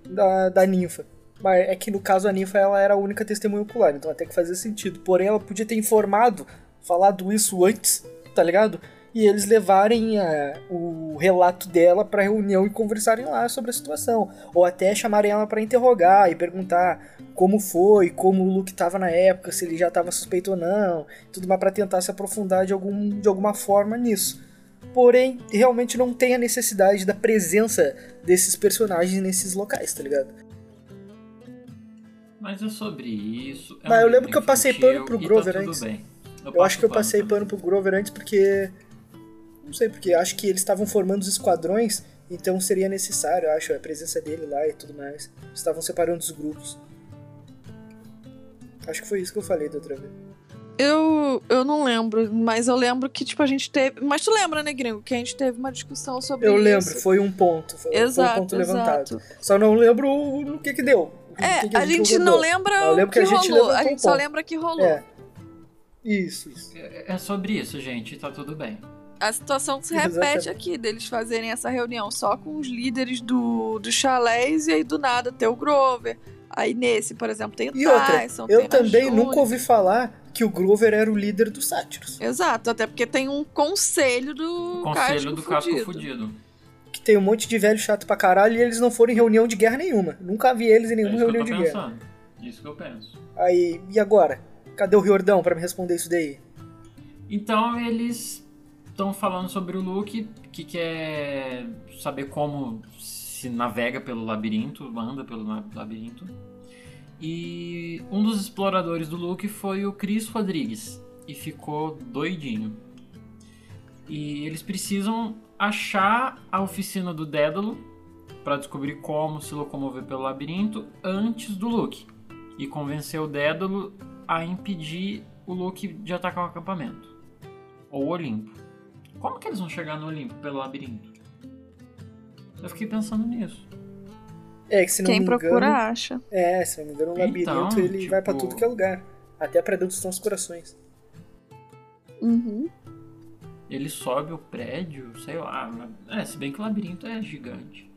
da, da ninfa. Mas é que no caso a ninfa ela era a única testemunha ocular, então até que fazia sentido. Porém, ela podia ter informado, falado isso antes, tá ligado? E eles levarem a, é, o relato dela pra reunião e conversarem lá sobre a situação. Ou até chamarem ela para interrogar e perguntar como foi, como o Luke tava na época, se ele já tava suspeito ou não, tudo mais para tentar se aprofundar de, algum, de alguma forma nisso. Porém, realmente não tem a necessidade da presença desses personagens nesses locais, tá ligado? Mas é sobre isso. É Mas um eu lembro que eu passei pano pro tá Grover tá antes. Bem. Eu, eu acho que eu passei pano pro Grover antes porque. Não sei, porque acho que eles estavam formando os esquadrões, então seria necessário, acho, a presença dele lá e tudo mais. Estavam separando os grupos. Acho que foi isso que eu falei da outra vez. Eu, eu não lembro, mas eu lembro que, tipo, a gente teve. Mas tu lembra, né, Gringo? Que a gente teve uma discussão sobre eu isso. Eu lembro, foi um ponto. Foi, exato, foi um ponto exato. levantado. Só não lembro no que que deu. É, que a, gente, gente não lembra o que, que a gente rolou. A gente só lembra que rolou. É. Isso, isso. É, é sobre isso, gente. Tá tudo bem. A situação se repete Exatamente. aqui, deles fazerem essa reunião só com os líderes do, do chalés e aí do nada ter o Grover. Aí nesse, por exemplo, tem o e Tyson, outra, Eu também nunca ouvi falar que o Grover era o líder dos sátiros. Exato, até porque tem um conselho do o Conselho do Casco Fudido. Que tem um monte de velho chato pra caralho e eles não foram em reunião de guerra nenhuma. Nunca vi eles em nenhuma é reunião de pensando. guerra. Isso que eu penso. Aí, e agora? Cadê o Riordão para me responder isso daí? Então eles estão falando sobre o Luke, que quer saber como se navega pelo labirinto, anda pelo labirinto. E um dos exploradores do Luke foi o Chris Rodrigues e ficou doidinho. E eles precisam achar a oficina do Dédalo para descobrir como se locomover pelo labirinto antes do Luke e convencer o Dédalo a impedir o Luke de atacar o acampamento ou o Olimpo. Como que eles vão chegar no Olimpo pelo labirinto? Eu fiquei pensando nisso. É, que se não Quem me procura engano, acha. É, se não me engano, o labirinto então, ele tipo... vai para tudo que é lugar. Até pra dentro dos corações. Uhum. Ele sobe o prédio, sei lá. É, se bem que o labirinto é gigante.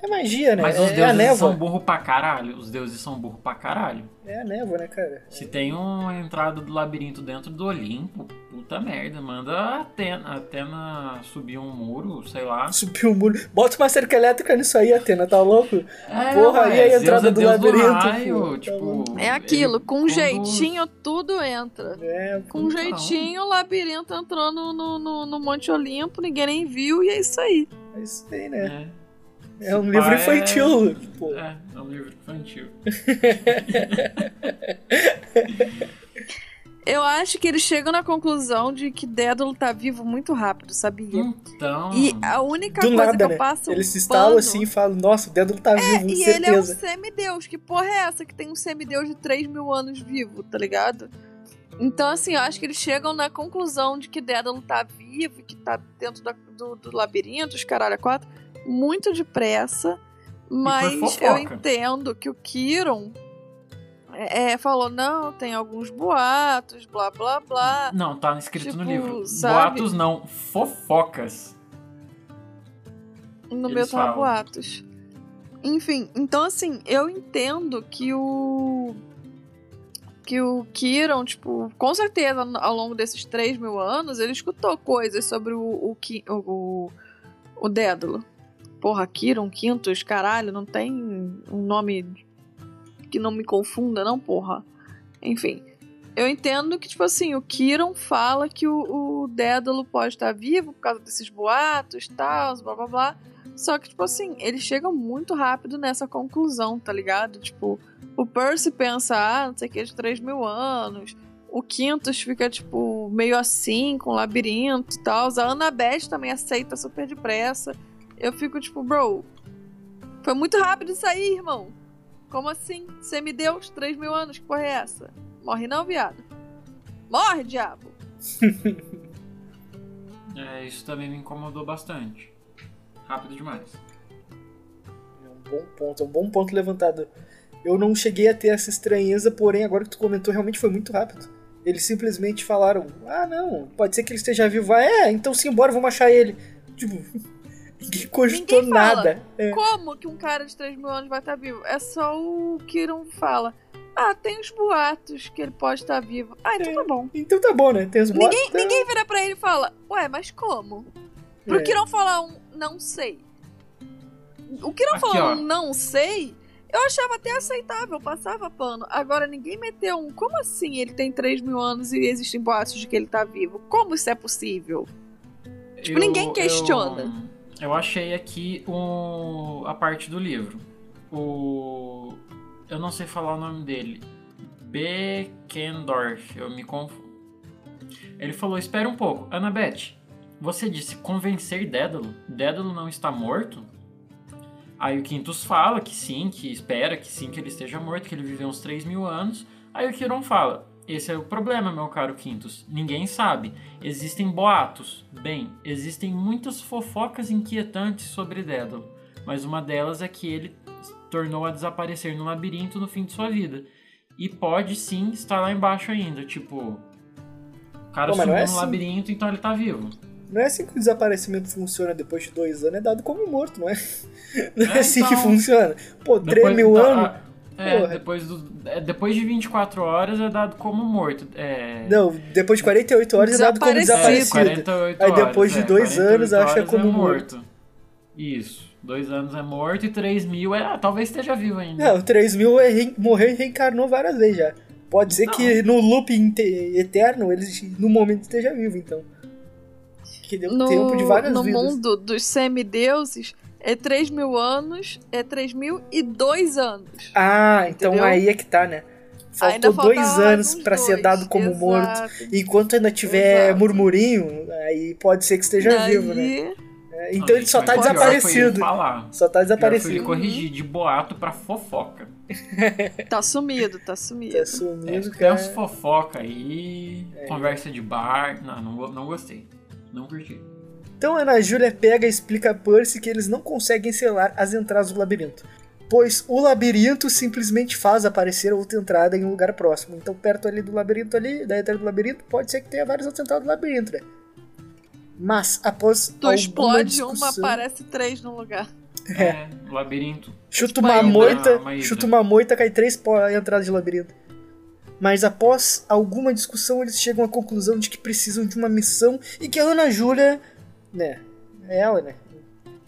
É magia, né? Mas é, os deuses é são burro pra caralho. Os deuses são burro pra caralho. É a névoa, né, cara? Se tem uma entrada do labirinto dentro do Olimpo, puta merda. Manda a Atena, a Atena subir um muro, sei lá. Subir um muro. Bota uma cerca elétrica nisso aí, Atena, tá louco? É, Porra, aí a entrada do labirinto. Do raio, tipo, é aquilo, com um jeitinho tudo entra. É, com um jeitinho o labirinto entrou no, no, no, no Monte Olimpo, ninguém nem viu e é isso aí. É isso aí, né? É. É um livro infantil. É... É, é um livro infantil. Eu acho que eles chegam na conclusão de que Dédalo tá vivo muito rápido, sabia? Então. E a única coisa nada, que eu né? passo. Eles se instalam assim e falam: Nossa, o Dédalo tá é, vivo, e certeza. ele é um semideus. Que porra é essa que tem um semideus de 3 mil anos vivo, tá ligado? Então, assim, eu acho que eles chegam na conclusão de que Dédalo tá vivo, que tá dentro da, do, do labirinto, os caralho quatro muito depressa, mas eu entendo que o Kiron é, é, falou, não, tem alguns boatos, blá blá blá. Não, tá escrito tipo, no livro. Sabe? Boatos não, fofocas. No Eles meu tá boatos. Enfim, então assim, eu entendo que o. Que o Kiron, tipo, com certeza ao longo desses 3 mil anos, ele escutou coisas sobre o, o, o, o, o Dédalo. Porra, Kiron, Quintus, caralho, não tem um nome que não me confunda, não, porra. Enfim. Eu entendo que, tipo assim, o Kiron fala que o, o Dédalo pode estar vivo por causa desses boatos tal, blá blá blá. Só que, tipo assim, ele chega muito rápido nessa conclusão, tá ligado? Tipo, o Percy pensa, ah, não sei o que, de 3 mil anos. O Quintus fica, tipo, meio assim, com labirinto e tal. A Annabeth também aceita super depressa eu fico tipo, bro, foi muito rápido isso aí, irmão. Como assim? Semideus, 3 mil anos, que porra é essa? Morre não, viado. Morre, diabo! é, isso também me incomodou bastante. Rápido demais. É um bom ponto, é um bom ponto levantado. Eu não cheguei a ter essa estranheza, porém, agora que tu comentou, realmente foi muito rápido. Eles simplesmente falaram: ah, não, pode ser que ele esteja vivo. Ah, é, então simbora, vamos achar ele. Tipo, ninguém cogitou Ninguém fala. nada. É. Como que um cara de 3 mil anos vai estar vivo? É só o Kiron fala. Ah, tem os boatos que ele pode estar vivo. Ah, então É. tá bom. Então tá bom, né? Tem os boatos. Ninguém, ninguém vira pra ele e fala, ué, mas como? Pro É. Kiron falar um não sei. O Kiron Aqui, falar ó. um não sei, eu achava até aceitável, passava pano. Agora ninguém meteu um. Como assim ele tem 3 mil anos e existem boatos de que ele tá vivo? Como isso é possível? Tipo, ninguém questiona. Eu, eu achei aqui o, a parte do livro. O. Eu não sei falar o nome dele. Beckendorf, eu me confundo. Ele falou: Espera um pouco, Annabeth. Você disse convencer Dédalo? Dédalo não está morto? Aí o Quintus fala que sim, que espera que sim, que ele esteja morto, que ele viveu uns 3 mil anos. Aí o Kiron fala: Esse é o problema, meu caro Quintus. Ninguém sabe. Existem boatos. Bem, existem muitas fofocas inquietantes sobre Dédalo. Mas uma delas é que ele tornou a desaparecer no labirinto no fim de sua vida. E pode sim estar lá embaixo ainda. Tipo, o cara Pô, sumiu é no assim. labirinto, então ele tá vivo. Não é assim que o desaparecimento funciona depois de dois anos, é dado como morto, não é? Não é, É, assim que então. funciona. Pô, 3 Depois mil da- anos. É, Porra. depois, do, é, depois de 24 horas é dado como morto. É, Não, depois de 48 horas é dado como é, Desaparecido. 48 Aí depois de é, dois 48 anos, acha horas como é morto. Isso. Dois anos é morto e 3 mil é. Ah, talvez esteja vivo ainda. Não, 3 mil é re- morreu e reencarnou várias vezes já. Pode ser Não. que no loop eterno ele no momento esteja vivo, então. Que deu No, tempo de várias no vidas. mundo dos semideuses, é 3 mil anos, é 3 mil e 2 anos. Ah, então Entendeu? aí é que tá, né? Faltou dois anos uns pra ser dois. dado como Exato. morto. Enquanto ainda tiver Exato. murmurinho, aí pode ser que esteja Daí, vivo, né? É, Então Não, ele só tá desaparecido. Só tá O pior foi ele desaparecido. corrigir de boato pra fofoca. Tá sumido, tá sumido. Tá É, sumido, tem cara. fofoca aí, É. conversa de bar. Não, não, não gostei. Não curti. Então a Ana Júlia pega e explica a Percy que eles não conseguem selar as entradas do labirinto. Pois o labirinto simplesmente faz aparecer outra entrada em um lugar próximo. Então, perto ali do labirinto, ali, da entrada do labirinto, pode ser que tenha várias outras entradas do labirinto, né? Mas, após Tu alguma explode uma, discussão... aparece três no lugar. É, labirinto. Chuta Tipo uma moita, Uma Hidra. chuta uma moita, cai três entradas de labirinto. Mas após alguma discussão, eles chegam à conclusão de que precisam de uma missão e que a Ana Júlia, né, é ela, né,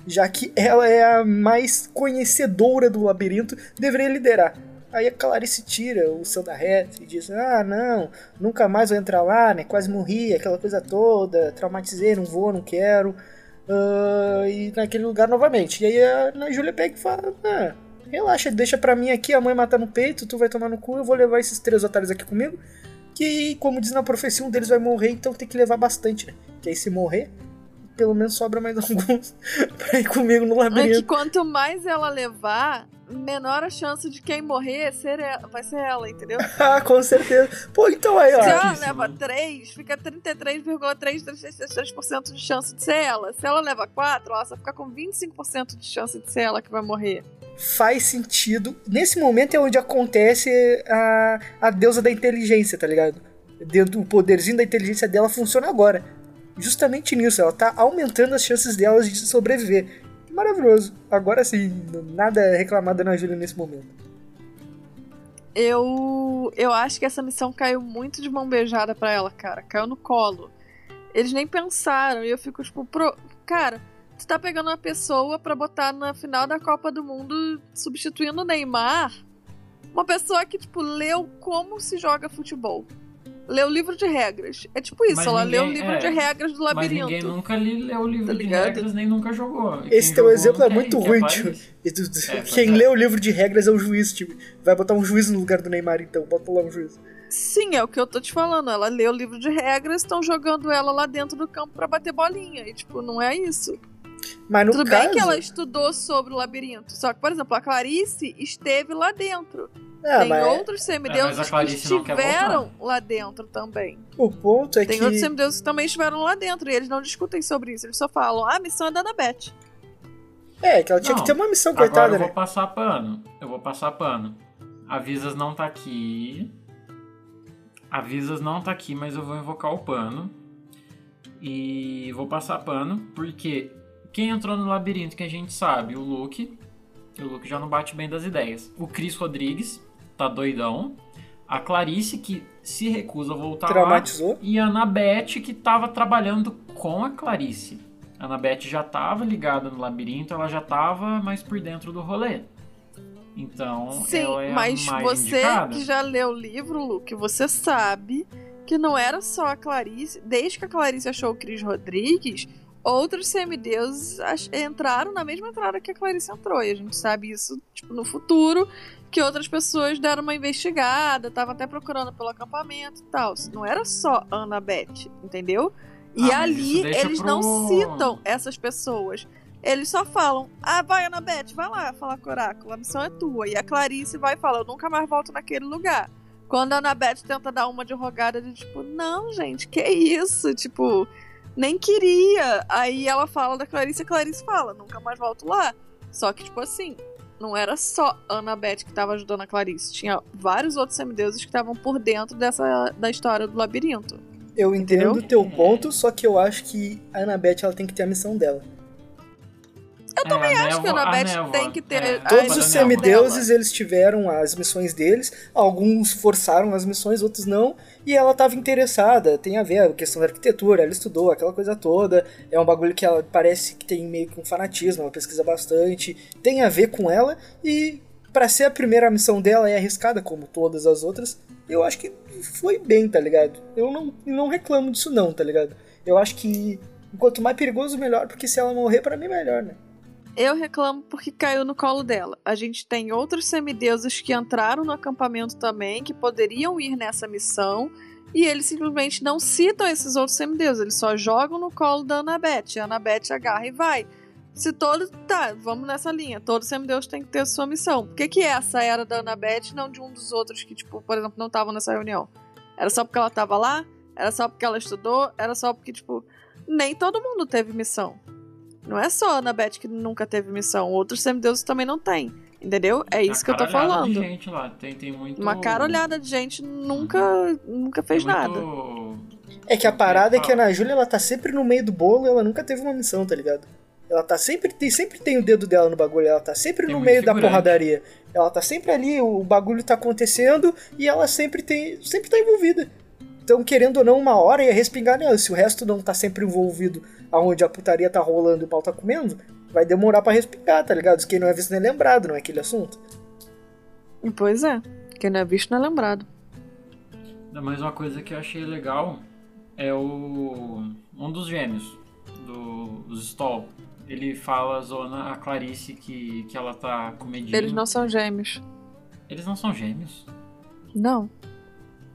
já que ela é a mais conhecedora do labirinto, deveria liderar. Aí a Clarice tira o seu da reta e diz: Ah, não, nunca mais vou entrar lá, né? Quase morri, aquela coisa toda, traumatizei, não vou, não quero. Ah, e naquele lugar novamente. E aí a Júlia pega e fala: Ah, relaxa, deixa pra mim aqui, a mãe matar no peito, tu vai tomar no cu, eu vou levar esses três otários aqui comigo. Que, como diz na profecia, um deles vai morrer, então tem que levar bastante, né? Que aí se morrer, pelo menos sobra mais alguns pra ir comigo no É que labirinto. quanto mais ela levar, menor a chance de quem morrer ser ela- vai ser ela, entendeu? ah, com certeza. Pô, então aí, Se ó. ela Certíssimo. leva 3, fica 33,333% de chance de ser ela. Se ela leva 4, ela só fica com 25% de chance de ser ela que vai morrer. faz sentido. Nesse momento é onde acontece a, a deusa da inteligência, tá ligado? Dentro, o poderzinho da inteligência dela funciona agora. Justamente nisso, ela tá aumentando as chances delas de sobreviver. Maravilhoso. Agora sim, nada reclamado na Júlia nesse momento. Eu, eu acho que essa missão caiu muito de mão beijada pra ela, cara. Caiu no colo. Eles nem pensaram. E eu fico tipo, pro... cara, tu tá pegando uma pessoa pra botar na final da Copa do Mundo substituindo o Neymar. Uma pessoa que, tipo, leu como se joga futebol. Leu o livro de regras. É tipo isso, Mas ela ninguém- leu o livro é, de regras do Mas labirinto. ninguém nunca li, leu o livro Tá de regras, nem nunca jogou. E Esse teu jogou exemplo é muito ruim, tio. tu- É, Quem é. lê o livro de regras é o juiz, tipo. Vai botar um juiz no lugar do Neymar, então. Bota lá um juiz. Sim, é o que eu tô te falando. Ela leu o livro de regras, estão jogando ela lá dentro do campo pra bater bolinha. E, tipo, não é isso. Mas no Tudo caso. bem que ela estudou sobre o labirinto. Só que, por exemplo, a Clarice esteve lá dentro. Ah, Tem mas outros É, semideuses mas a Clarice que estiveram lá dentro também. o ponto é Tem que. outros semideuses que também estiveram lá dentro. E eles não discutem sobre isso. Eles só falam, ah, a missão é da Annabeth. É, que ela tinha Não, que ter uma missão, Agora coitada, eu vou né? passar pano. Eu vou passar pano. A Visas não tá aqui. A Visas não tá aqui, mas eu vou invocar o pano. E vou passar pano, porque quem entrou no labirinto que a gente sabe? O Luke. O Luke já não bate bem das ideias. O Chris Rodrigues, tá doidão. A Clarice, que se recusa a voltar Traumatizou. lá. E a Anabeth, que tava trabalhando com a Clarice. A Anabeth já tava ligada no labirinto, ela já tava mais por dentro do rolê. Então, Sim, ela é mas a mais você indicada. que já leu o livro, Luke, você sabe que não era só a Clarice. Desde que a Clarice achou o Cris Rodrigues, outros semideuses entraram na mesma entrada que a Clarice entrou. E a gente sabe isso, tipo, no futuro, que outras pessoas deram uma investigada, estavam até procurando pelo acampamento e tal. Não era só a Annabeth, entendeu? E Ah, ali eles pro- não citam essas pessoas. Eles só falam, ah, vai, Annabeth, vai lá falar com o oráculo, a missão é tua. E a Clarice vai e fala, eu nunca mais volto naquele lugar. Quando a Annabeth tenta dar uma de rogada, de tipo, não, gente, que isso? Tipo, nem queria. Aí ela fala da Clarice e a Clarice fala, nunca mais volto lá. Só que, tipo assim, não era só a Annabeth que tava ajudando a Clarice. Tinha vários outros semideuses que estavam por dentro dessa da história do labirinto. Eu entendo o teu ponto, só que eu acho que a Annabeth ela tem que ter a missão dela. Eu também acho que a Annabeth névoa, tem que ter é, Todos os semideuses, eles tiveram as missões deles, alguns forçaram as missões, outros não, e ela estava interessada, tem a ver a questão da arquitetura, ela estudou aquela coisa toda, é um bagulho que ela parece que tem meio que um fanatismo, ela pesquisa bastante, tem a ver com ela, e para ser a primeira missão dela é arriscada, como todas as outras, eu acho que foi bem, tá ligado? Eu não, não reclamo disso não, tá ligado? Eu acho que quanto mais perigoso, melhor, porque se ela morrer, para mim, melhor, né? Eu reclamo porque caiu no colo dela. A gente tem outros semideuses que entraram no acampamento também, que poderiam ir nessa missão, e eles simplesmente não citam esses outros semideuses, eles só jogam no colo da Annabeth. A Annabeth agarra e vai. Se todo. Tá, vamos nessa linha. Todo semideus tem que ter sua missão. Por que, que essa era da Annabeth e não de um dos outros que, tipo, por exemplo, não estavam nessa reunião? Era só porque ela tava lá? Era só porque ela estudou? Era só porque, tipo, nem todo mundo teve missão. Não é só a Annabeth que nunca teve missão. Outros semideuses também não têm. Entendeu? É isso que eu tô falando. De gente lá. Tem, tem muito... Uma carolhada de gente nunca, nunca fez tem nada. muito- É que a parada é que a. Ana Júlia, ela tá sempre no meio do bolo ela nunca teve uma missão, tá ligado? Ela tá sempre, tem, sempre tem o dedo dela no bagulho, ela tá sempre Tem no muito meio da figurante. porradaria. Ela tá sempre ali, o bagulho tá acontecendo e ela sempre tem, sempre tá envolvida. Então, querendo ou não, uma hora ia respingar nela. Se o resto não tá sempre envolvido aonde a putaria tá rolando e o pau tá comendo, vai demorar pra respingar, tá ligado? Quem não é visto nem é lembrado, não é aquele assunto. Pois é. Quem não é visto não é lembrado. Mas uma coisa que eu achei legal é o um dos gêmeos do- dos Stoll. Ele fala a Zona, a Clarice que, que ela tá com medinho. Eles não são gêmeos. Eles não são gêmeos. Não.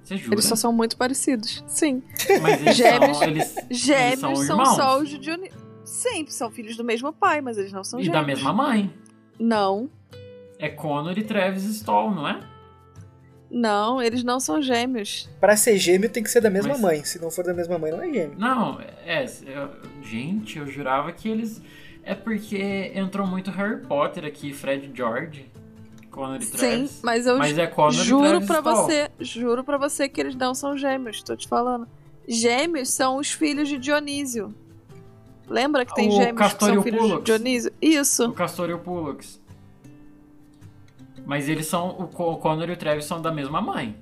Você jura? Eles só são muito parecidos. Sim. Mas eles Gêmeos. são. Eles, Gêmeos são são, irmãos? só os de Dionísio. Sim, são filhos do mesmo pai, mas eles não são e gêmeos. da mesma mãe. Não. É Connor e Travis Stoll, não é? Não, eles não são gêmeos. Pra ser gêmeo tem que ser da mesma Mas- mãe. Se não for da mesma mãe, não é gêmeo. Não, é. eu- gente, eu jurava que eles. É porque entrou muito Harry Potter aqui, Fred e George. Connor e Sim, Travis. mas eu Mas é juro Travis pra Stoll. você, juro pra você que eles não são gêmeos, tô te falando. Gêmeos são os filhos de Dionísio. Lembra que tem O gêmeos Castor que e são o filhos de Pollux. Dionísio? O Isso. Castor e o Pullux. Mas eles são. O o Connor e o Travis são da mesma mãe.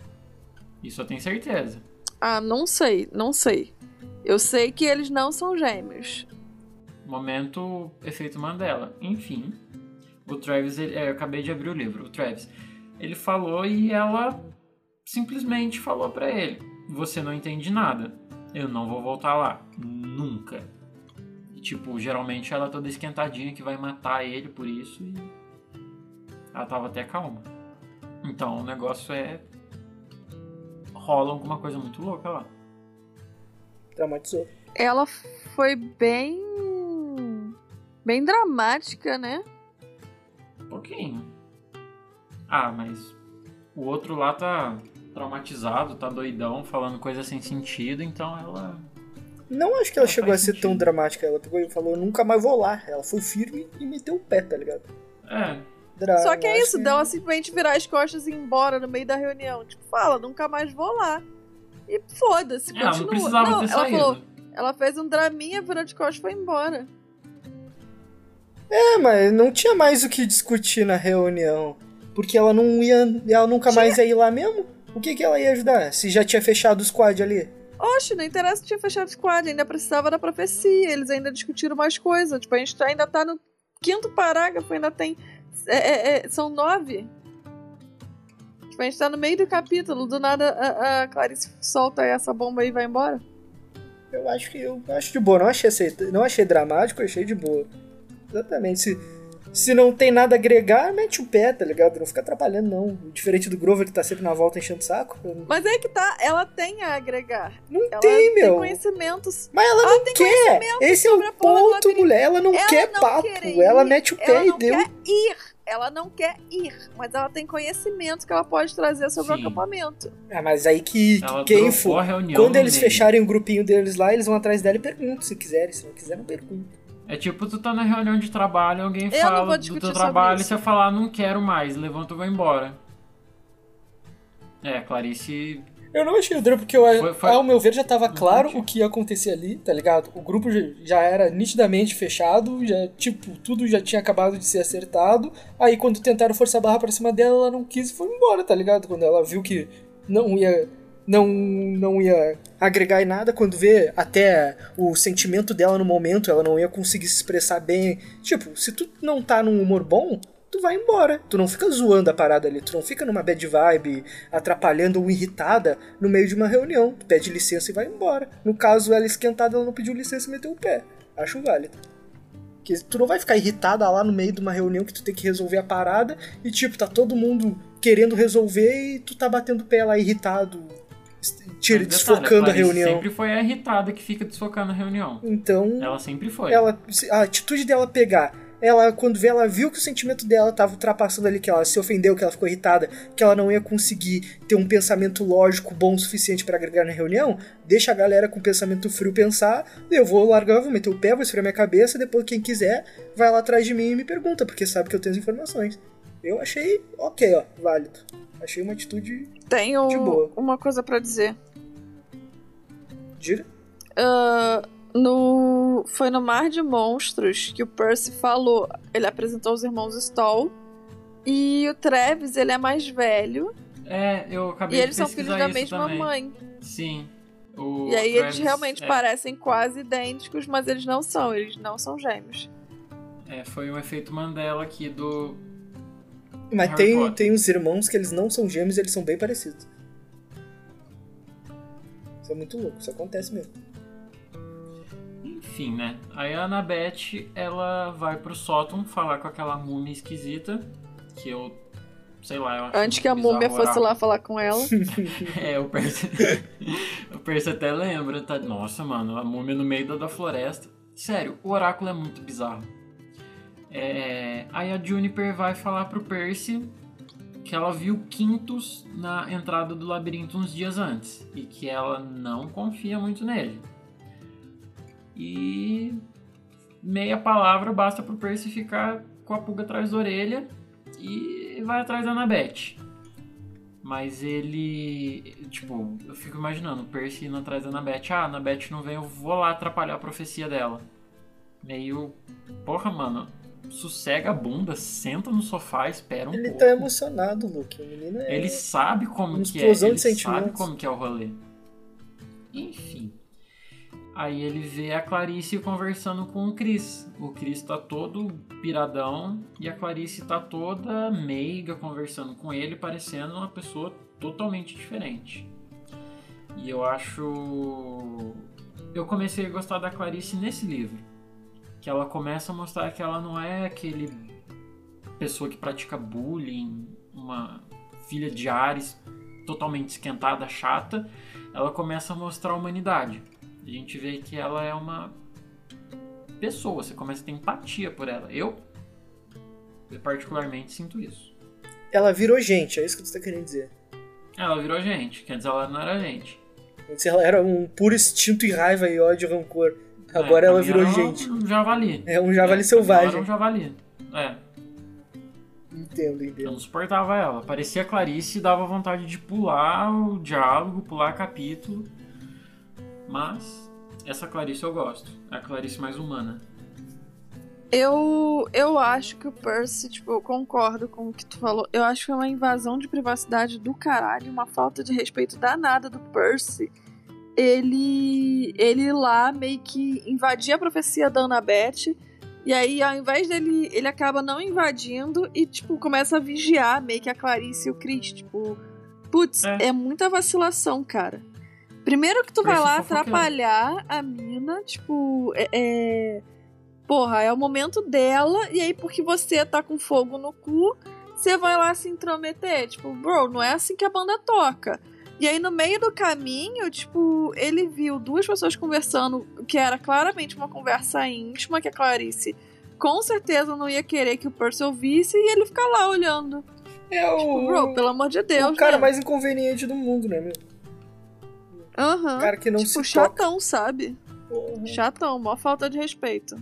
Isso eu tenho certeza. Ah, não sei, não sei. Eu sei que eles não são gêmeos. Momento efeito Mandela. Enfim, o Travis, ele- é, eu acabei de abrir o livro. O Travis, ele falou e ela simplesmente falou pra ele: Você não entende nada. Eu não vou voltar lá. Nunca. E, tipo, geralmente ela é toda esquentadinha que vai matar ele por isso e. Ela tava até calma. Então o negócio é. Rola alguma coisa muito louca lá. Traumatizou. Ela foi bem. bem dramática, né? Um pouquinho. Ah, mas o outro lá tá traumatizado, tá doidão, falando coisa sem sentido, então ela. Não acho que ela Não chegou a ser tão sentido. dramática. Ela pegou e falou, nunca mais vou lá. Ela foi firme e meteu o pé, tá ligado? É, Dra- Só que é isso, dela simplesmente virar as costas e ir embora no meio da reunião. Tipo, fala, nunca mais vou lá. E foda-se, É, ela continua. não precisava ter ela saído. falou, ela fez um draminha, virou de costas e foi embora. É, mas não tinha mais o que discutir na reunião. Porque ela não ia. Ela nunca mais ia ir lá mesmo? O que, que ela ia ajudar? Se já tinha fechado o squad ali? Oxe, não interessa que tinha fechado o squad, ainda precisava da profecia, eles ainda discutiram mais coisas. Tipo, a gente tá- ainda tá no quinto parágrafo, ainda tem. é, é, é, são nove. Tipo, a gente tá no meio do capítulo, do nada a, a Clarice solta essa bomba e vai embora. Eu acho que eu acho de boa. Não achei, não achei dramático, achei de boa. Exatamente. Se, se não tem nada a agregar, mete o pé, tá ligado? Não fica atrapalhando, não. Diferente do Grover que tá sempre na volta enchendo o saco. Mas é que tá, ela tem a agregar. Não Ela tem, meu. conhecimentos. Mas ela, Ela não tem quer. Esse é o ponto, mulher. Ela não Ela quer não papo. ela mete o pé Ela e não deu. quer ir. Ela não quer ir, mas ela tem conhecimentos que ela pode trazer sobre Sim. o acampamento. Ah, mas aí que, que Ela quem for. Quando eles fecharem o grupinho deles lá, eles vão atrás dela e perguntam se quiserem. Se não quiser, não perguntam. É tipo, tu tá na reunião de trabalho, alguém Eu fala do teu trabalho e você falar, não quero mais, levanta e vai embora. É, Clarice. Eu não achei o drama porque, eu, Foi- foi- ao meu ver, já tava claro o que ia acontecer ali, tá ligado? O grupo já- já era nitidamente fechado, já, tipo, tudo já tinha acabado de ser acertado. Aí, quando tentaram forçar a barra pra cima dela, ela não quis e foi embora, tá ligado? Quando ela viu que não ia. Não, não ia agregar em nada, quando vê até o sentimento dela no momento, ela não ia conseguir se expressar bem. Tipo, se tu não tá num humor bom, tu vai embora. Tu não fica zoando a parada ali, tu não fica numa bad vibe, atrapalhando ou irritada no meio de uma reunião. Tu pede licença e vai embora. No caso, ela esquentada, ela não pediu licença e meteu o pé. Acho válido. Porque tu não vai ficar irritada lá no meio de uma reunião que tu tem que resolver a parada e, tipo, tá todo mundo querendo resolver e tu tá batendo pé lá irritado, tira, desfocando a reunião. sempre foi a irritada que fica desfocando a reunião. Então, Ela sempre foi. ela, a atitude dela pegar, ela quando vê, ela viu que o sentimento dela tava ultrapassando ali, que ela se ofendeu, que ela ficou irritada, que ela não ia conseguir ter um pensamento lógico bom o suficiente pra agregar na reunião, deixa a galera com pensamento frio pensar, eu vou largar, vou meter o pé, vou esfriar minha cabeça, depois quem quiser vai lá atrás de mim e me pergunta, porque sabe que eu tenho as informações. Eu achei ok, ó, válido. Achei uma atitude Tenho De boa. uma coisa pra dizer. gira. Ah, no, foi no Mar de Monstros que o Percy falou. Ele apresentou os irmãos Stoll. E o Travis, ele é mais velho. É, eu acabei E de eles são filhos da mesma também. mãe. Sim. O E aí Travis, eles realmente é, parecem quase idênticos, mas eles não são. Eles não são gêmeos. é, foi um efeito Mandela aqui do. Mas Harry tem, Potter. tem uns irmãos que eles não são gêmeos e eles são bem parecidos. Isso é muito louco, isso acontece mesmo. Enfim, né? Aí a Annabeth, ela vai pro sótão falar com aquela múmia esquisita. Que eu. Sei lá, eu acho Antes que a múmia fosse lá falar com ela. É, o Percy. o Percy até lembra, tá? Nossa, mano, a múmia no meio da, da floresta. Sério, o oráculo é muito bizarro. É, Aí a Juniper vai falar pro Percy que ela viu Quintus na entrada do labirinto uns dias antes e que ela não confia muito nele. E meia palavra basta pro Percy ficar com a pulga atrás da orelha e vai atrás da Annabeth. Mas ele. Tipo, eu fico imaginando o Percy indo atrás da Annabeth. Ah, a Annabeth não vem, eu vou lá atrapalhar a profecia dela. Meio. Porra, mano. Sossega a bunda, senta no sofá, espera um Ele pouco. tá emocionado, Luke. O menino é. Ele sabe como uma que é. Ele sabe como que é o rolê. Enfim. Aí ele vê a Clarice conversando com o Chris. O Chris tá todo piradão e a Clarice tá toda meiga conversando com ele, parecendo uma pessoa totalmente diferente. E eu acho. Eu comecei a gostar da Clarice nesse livro. Que ela começa a mostrar que ela não é aquele pessoa que pratica bullying, uma filha de Ares totalmente esquentada, chata. Ela começa a mostrar a humanidade. A gente vê que ela é uma pessoa, você começa a ter empatia por ela. Eu, particularmente sinto isso. Ela virou gente, é isso que tu tá querendo dizer. Ela virou gente, quer dizer, ela não era gente. Antes ela era um puro instinto e raiva e ódio e rancor. É, Agora pra ela virou gente. Um javali. É um javali É, selvagem. Era um javali. É. Entendo, Eu entendo. não suportava ela. Parecia a Clarice e dava vontade de pular o diálogo, pular capítulo. Mas essa Clarice eu gosto. É a Clarice mais humana. Eu, eu acho que o Percy, tipo, eu concordo com o que tu falou. Eu acho que é uma invasão de privacidade do caralho, uma falta de respeito danada do Percy. Ele, ele lá meio que invadia a profecia da Annabeth. E aí, ao invés dele, ele acaba não invadindo e, tipo, começa a vigiar meio que a Clarice e o Chris. Tipo, putz, É. é, muita vacilação, cara. Primeiro que tu vai lá fofoqueiro. atrapalhar a mina, tipo, é- é porra, é o momento dela, e aí porque você tá com fogo no cu, você vai lá se intrometer. Tipo, bro, não é assim que a banda toca. E aí no meio do caminho, tipo, ele viu duas pessoas conversando, que era claramente uma conversa íntima, que a Clarice com certeza não ia querer que o Percy ouvisse, e ele fica lá olhando. É o, Tipo, bro, pelo amor de Deus, o cara né? mais inconveniente do mundo, né, meu? Aham. O cara que não tipo, se toca. chatão, sabe? Porra. Chatão, mó falta de respeito.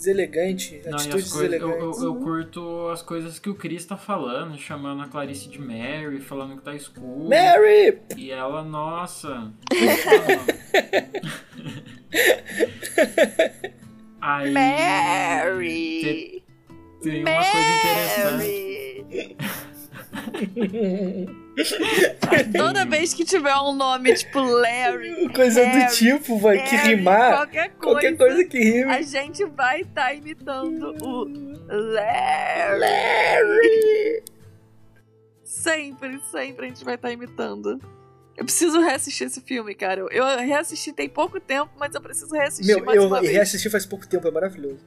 Deselegante, Não, e atitudes as coisas, eu, eu, eu curto as coisas que o Chris tá falando, chamando a Clarice de Mary, falando que tá escuro. Mary! E ela, nossa. Aí. Mary! Tem uma coisa interessante. Toda vez que tiver um nome tipo Larry, Coisa do Harry, tipo, vai, que rimar. qualquer coisa, Qualquer coisa que rime. a gente vai estar imitando o Larry. Larry! Sempre, sempre a gente vai estar imitando. Eu preciso reassistir esse filme, cara. Eu reassisti tem pouco tempo, mas eu preciso reassistir Meu, mais eu uma vez. reassisti faz pouco tempo, é maravilhoso.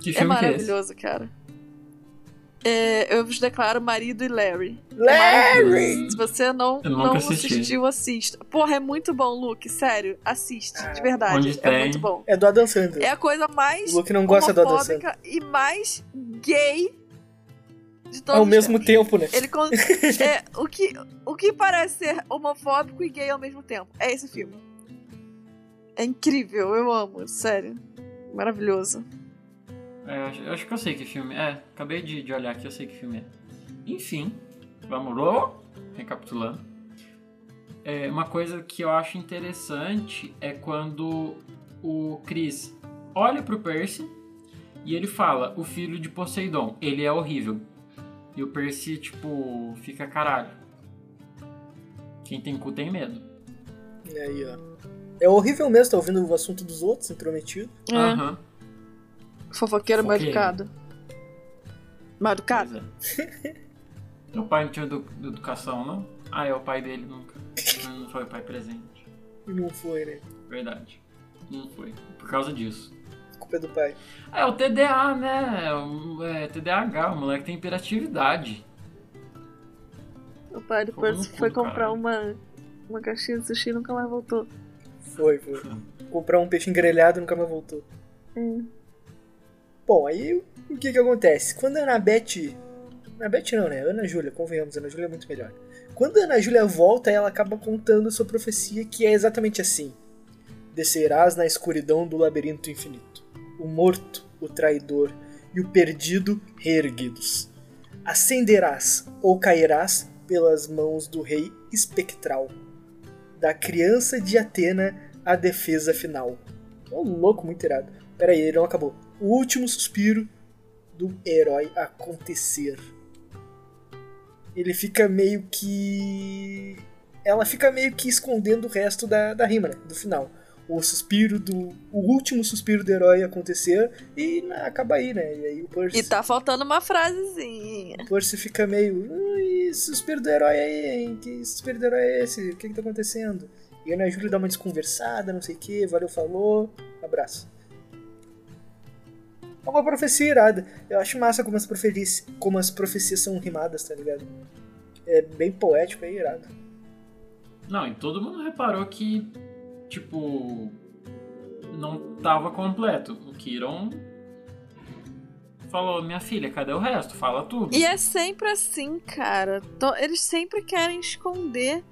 Que É filme que é esse? maravilhoso, cara. É, eu vos declaro marido e Larry. Larry! Se você não, não assisti. assistiu, assista. Porra, é muito bom, Luke. Sério, assiste. Ah, de verdade. onde é tem? muito bom. É do Adam Sandler. É a coisa mais O Luke não gosta do Adam Sandler. homofóbica e mais gay de todos Ao os mesmo tempos. tempo, né? Ele con- é, o, que, o que parece ser homofóbico e gay ao mesmo tempo. É esse filme. É incrível, eu amo, sério. Maravilhoso. É, acho- eu acho que eu sei que filme é. Acabei de, de olhar aqui, eu sei que filme é. Enfim, vamos lá. Recapitulando. É, uma coisa que eu acho interessante é quando o Chris olha pro Percy e ele fala: o filho de Poseidon, ele é horrível. E o Percy, tipo, fica caralho. Quem tem cu tem medo. E aí, ó. É horrível mesmo, tá ouvindo o assunto dos outros, intrometido. É, Aham. Fofoqueiro mal educado. Mal educado? Pois é. Meu pai não tinha edu- educação, não? Ah, é o pai dele nunca. Não foi o pai presente. E não foi, né? Verdade. Não foi. Por causa disso. A culpa é do pai. Ah, é o TDA, né? É, o- é TDAH, o moleque tem hiperatividade. O pai cu foi do comprar uma, uma caixinha de sushi e nunca mais voltou. Foi, foi. Comprar um peixe engrelhado e nunca mais voltou. Hum. Bom, aí o que que acontece? Quando a Anabeth... Anabeth não, né? Ana Júlia, convenhamos, Ana Júlia é muito melhor. Quando a Ana Júlia volta, ela acaba contando sua profecia, que é exatamente assim. Descerás na escuridão do labirinto infinito. O morto, o traidor e o perdido reerguidos. Ascenderás ou cairás pelas mãos do rei espectral. Da criança de Atena à defesa final. Ô, louco, muito irado. Pera aí, ele não acabou. O último suspiro do herói acontecer. Ele fica meio que. Ela fica meio que escondendo o resto da, da rima, né? Do final. O suspiro do. O último suspiro do herói acontecer e né, acaba aí, né? E aí o Percy, E tá faltando uma frasezinha. o Percy fica meio. Suspiro do herói aí, hein? Que suspiro do herói é esse? O que que tá acontecendo? E a Ana Júlia dá uma desconversada, não sei o que, valeu, falou, abraço. É uma profecia irada. Eu acho massa como as, profecias, como as profecias são rimadas, tá ligado? É bem poético, é irado. Não, e todo mundo reparou que, tipo, não tava completo. O Kiron falou, minha filha, cadê o resto? Fala tudo. E é sempre assim, cara. Eles sempre querem esconder.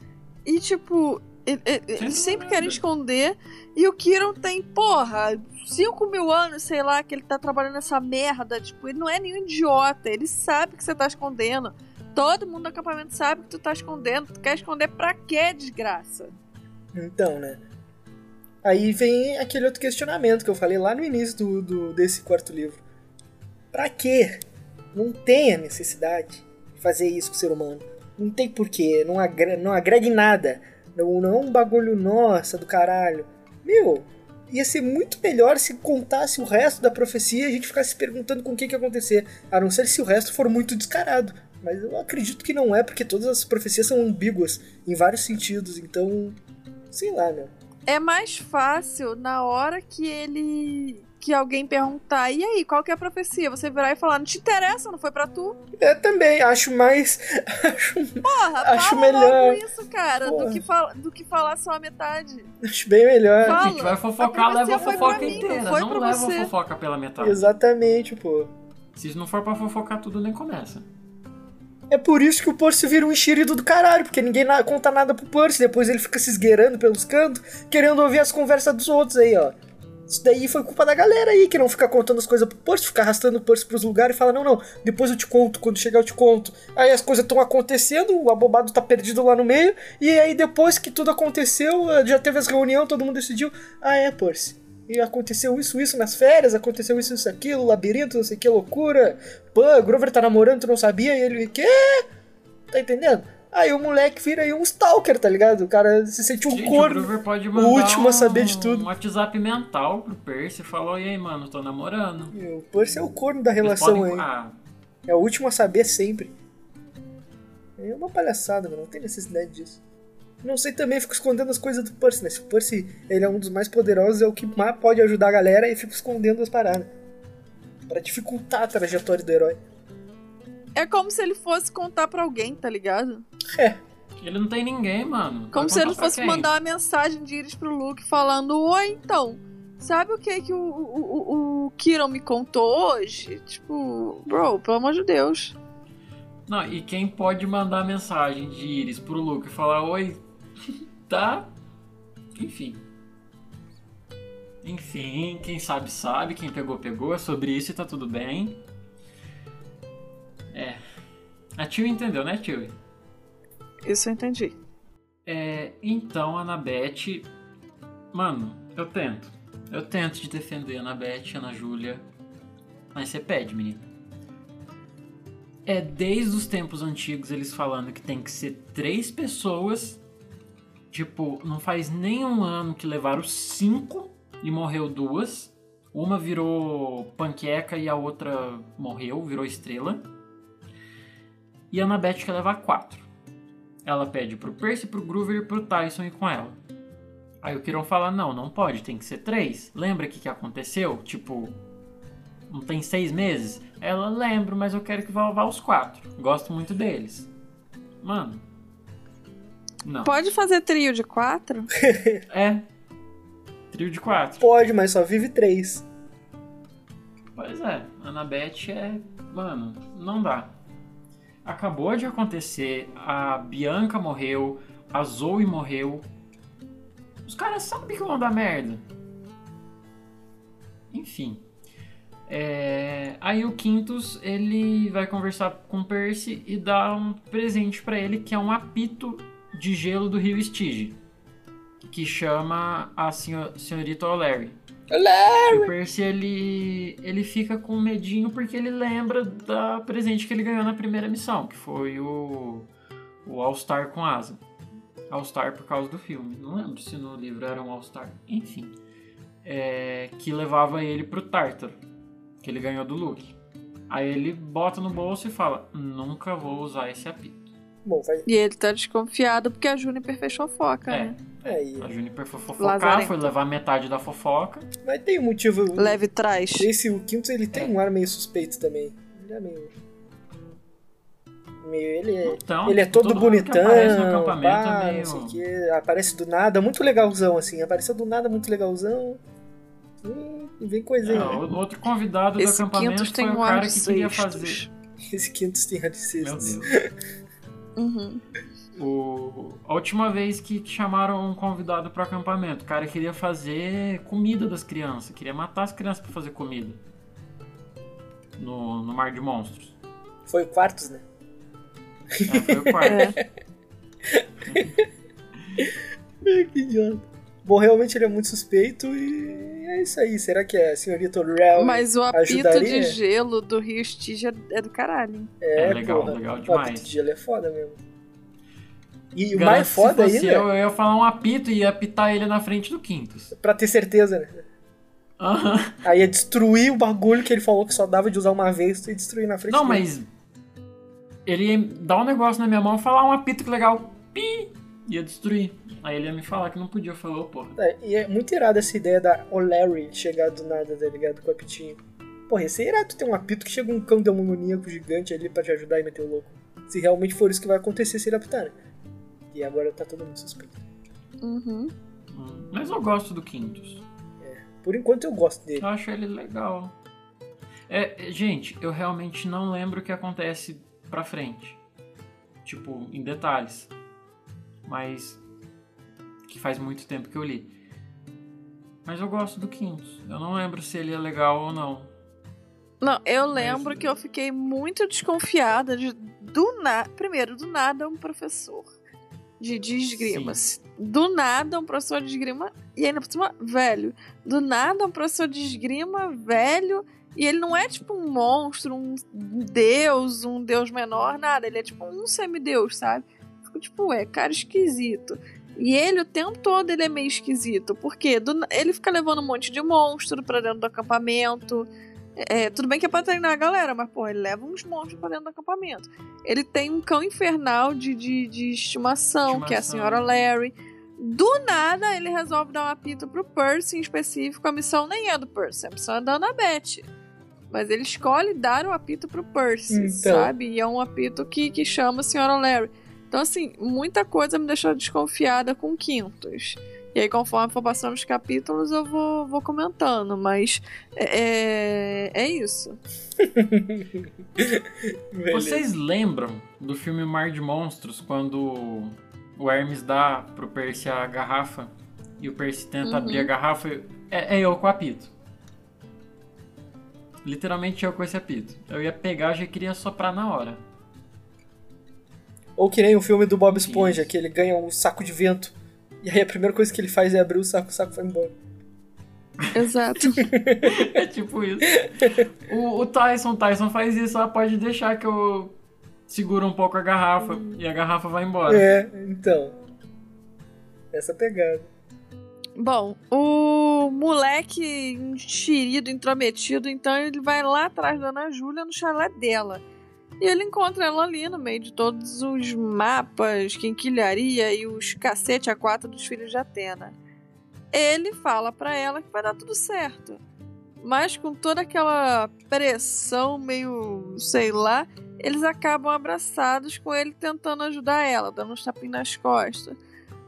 E, tipo, Eles sempre querem esconder. E o Kiron tem, porra, 5 mil anos, sei lá, que ele tá trabalhando nessa merda. Tipo, ele não é nenhum idiota. Ele sabe que você tá escondendo. Todo mundo do acampamento sabe que tu tá escondendo. Tu quer esconder pra quê, desgraça? Então, né? Aí vem aquele outro questionamento que eu falei lá no início do, do desse quarto livro. Pra quê? Não tem a necessidade de fazer isso com o ser humano. Não tem porquê, não, agrega, não agrega em nada. Não, não é um bagulho nossa do caralho. Meu, ia ser muito melhor se contasse o resto da profecia e a gente ficasse se perguntando com o que, que ia acontecer. A não ser se o resto for muito descarado. Mas eu acredito que não é, porque todas as profecias são ambíguas em vários sentidos. Então, sei lá, né? É mais fácil na hora que ele que alguém perguntar, e aí, qual que é a profecia? Você virar e falar, não te interessa, não foi pra tu? É, também, acho mais. Acho, Porra, acho fala melhor. logo isso, cara, do que, fala, do que falar só a metade. Acho bem melhor. Fala. A gente vai fofocar, A leva a fofoca mim, inteira. não foi Não pra leva você. a fofoca pela metade. Exatamente, pô. Se não for pra fofocar tudo, nem começa. É por isso que o Percy vira um enxerido do caralho, porque ninguém na- conta nada pro Percy, depois ele fica se esgueirando pelos cantos, querendo ouvir as conversas dos outros aí, ó. Isso daí foi culpa da galera aí, que não fica contando as coisas pro Percy, fica arrastando o Percy pros lugares e fala, não, não, depois eu te conto, quando chegar eu te conto. Aí as coisas estão acontecendo, o abobado tá perdido lá no meio, e aí depois que tudo aconteceu, eh, já teve as reuniões, todo mundo decidiu, ah é, Percy. E aconteceu isso, isso nas férias, aconteceu isso, isso, aquilo, labirinto, não sei que, loucura. Pô, Grover tá namorando, tu não sabia? E ele, quê? Tá entendendo? Aí o moleque vira aí um stalker, tá ligado? O cara se sente um Gente, o corno. Pode mandar último a um, saber de tudo. um WhatsApp mental pro Percy e falou, e aí, mano, tô namorando. E O Percy é o corno da relação podem- aí. Ah, É o último a saber sempre. É uma palhaçada, mano. Não tem necessidade disso. Não sei também, fico escondendo as coisas do Percy, né? Se o Percy ele é um dos mais poderosos, é o que mais pode ajudar a galera e fico escondendo as paradas. Pra dificultar a trajetória do herói. É como se ele fosse contar pra alguém, tá ligado? É, ele não tem ninguém, mano. Como se ele fosse quem? mandar uma mensagem de Iris pro Luke falando: Oi, então, sabe o que que o, o, o, o Kiron me contou hoje? Tipo, bro, pelo amor de Deus. Não, e quem pode mandar mensagem de Iris pro Luke e falar oi, tá? Enfim. Enfim, quem sabe sabe, quem pegou pegou, é sobre isso e tá tudo bem. É. A tio entendeu, né, tio? Isso eu entendi. É, então, a Anabete. Mano, eu tento. Eu tento te defender, Anabete, Ana Júlia. Mas você pede, menino. É desde os tempos antigos eles falando que tem que ser três pessoas. Tipo, não faz nem um ano que levaram cinco e morreu duas. Uma virou panqueca e a outra morreu, virou estrela. E a Anabete quer levar quatro. Ela pede pro Percy, pro Groover e pro Tyson ir com ela. Aí o Kiron fala, não, não pode, tem que ser três. Lembra o que, que aconteceu? Tipo, não tem seis meses? Ela, lembro, mas eu quero que vá levar os quatro. Gosto muito deles. Mano. Não. Pode fazer trio de quatro? É. Trio de quatro. pode, mas só vive três. Pois é, Annabeth é. Mano, não dá. Acabou de acontecer, a Bianca morreu, a Zoe morreu. Os caras sabem que vão dar merda. Enfim. É, Aí o Quintus ele vai conversar com o Percy e dá um presente pra ele que é um apito de gelo do rio Stige. Que chama a senhor- senhorita O'Leary. E o Percy ele, ele fica com medinho porque ele lembra da presente que ele ganhou na primeira missão, que foi o, o All-Star com asa. All-Star por causa do filme. Não lembro se no livro era um All-Star. Enfim. É, que levava ele pro Tártaro, que ele ganhou do Luke. Aí ele bota no bolso e fala: Nunca vou usar esse apito. Bom, vai. E ele tá desconfiado porque a Juniper fez fofoca, É. né? Aí. A Juniper foi fofocar, Lazarento. foi levar metade da fofoca. Mas tem um motivo. Leve trás. Esse, o Quintus, ele tem É. um ar meio suspeito também. Ele é meio. meio ele é. Então, Ele é todo, mundo que bonitão, aparece no acampamento pá, é meio... não sei o que, aparece do nada, muito legalzão, assim, apareceu do nada, muito legalzão. Hum, vem coisinha. É, o outro convidado do Esse acampamento Quintus foi tem o um ar cara que queria cestos. fazer. Esse Quintus tem ar de Meu. Deus. Uhum. O... A última vez que chamaram um convidado pro acampamento, o cara queria fazer comida das crianças, queria matar as crianças pra fazer comida. No, no Mar de Monstros. Foi o Quartos, né? Ah, foi o quarto. É. que idiota. Bom, realmente ele é muito suspeito e é isso aí. Será que a senhorita Rel Mas o apito ajudaria? de gelo do Rio Stygia é do caralho. hein? é, É legal, porra, legal O demais. apito de gelo é foda mesmo. E o Garanto mais foda se fosse ainda, Eu, eu ia falar um apito e ia apitar ele na frente do Quintus. pra ter certeza, né? Aham. Aí ia destruir o bagulho que ele falou que só dava de usar uma vez e destruir na frente Não, dele. mas. Ele ia dar um negócio na minha mão e falar um apito que legal. Pi! Ia destruir. Aí ele ia me falar que não podia. Eu falei, ô porra. É, e é muito irado essa ideia da O'Larry chegar do nada, tá ligado? Com o apitinho. Porra, ia ser irado ter um apito que chega um cão demoníaco gigante ali pra te ajudar e meter o louco. Se realmente for isso que vai acontecer se ele apitar, né? E agora tá todo mundo suspeito. Uhum. Hum, Mas eu gosto do Quintus. Por enquanto eu gosto dele. Eu acho ele legal. É, é, gente, eu realmente não lembro o que acontece pra frente. Tipo, em detalhes. Mas. Que faz muito tempo que eu li. Mas eu gosto do Quintus. Eu não lembro se ele é legal ou não. Não, eu lembro que eu fiquei muito desconfiada de do nada. Primeiro, do nada um professor de, de esgrima. Do nada um professor de esgrima. E ainda por cima, velho. Do nada um professor de esgrima, velho. E ele não é tipo um monstro, um deus, um deus menor, nada. Ele é tipo um semideus, sabe? Fico tipo, é, cara esquisito. E ele, o tempo todo, ele é meio esquisito. Porque do, ele fica levando um monte de monstro pra dentro do acampamento. É, tudo bem que é pra treinar a galera, mas, pô, ele leva uns monstros pra dentro do acampamento. Ele tem um cão infernal de, de, de estimação, que é a Estimação. senhora Larry. Do nada, ele resolve dar um apito pro Percy em específico. A missão nem é do Percy, a missão é da Annabeth. Mas ele escolhe dar o apito pro Percy, Então. sabe? E é um apito que, que chama a senhora Larry. Então, assim, muita coisa me deixou desconfiada com Quintos. E aí, conforme for passando os capítulos, eu vou, vou comentando. Mas é, é isso. Beleza. Vocês lembram do filme Mar de Monstros quando o Hermes dá pro Percy a garrafa e o Percy tenta Uhum. abrir a garrafa? e- É, é eu com o apito. Literalmente eu com esse apito. Eu ia pegar, já queria soprar na hora. Ou que nem o filme do Bob Esponja, Isso. que ele ganha um saco de vento. E aí a primeira coisa que ele faz é abrir o saco, o saco vai embora. Exato. É tipo isso. O, o Tyson, Tyson faz isso, ah, pode deixar que eu seguro um pouco a garrafa e a garrafa vai embora. É, então. Essa pegada. Bom, o moleque enxerido, intrometido, então ele vai lá atrás da Ana Júlia no chalé dela. E ele encontra ela ali no meio de todos os mapas, quinquilharia e os cacete a quatro dos filhos de Atena. Ele fala pra ela que vai dar tudo certo. Mas com toda aquela pressão meio, sei lá, eles acabam abraçados com ele tentando ajudar ela, dando uns tapinhos nas costas.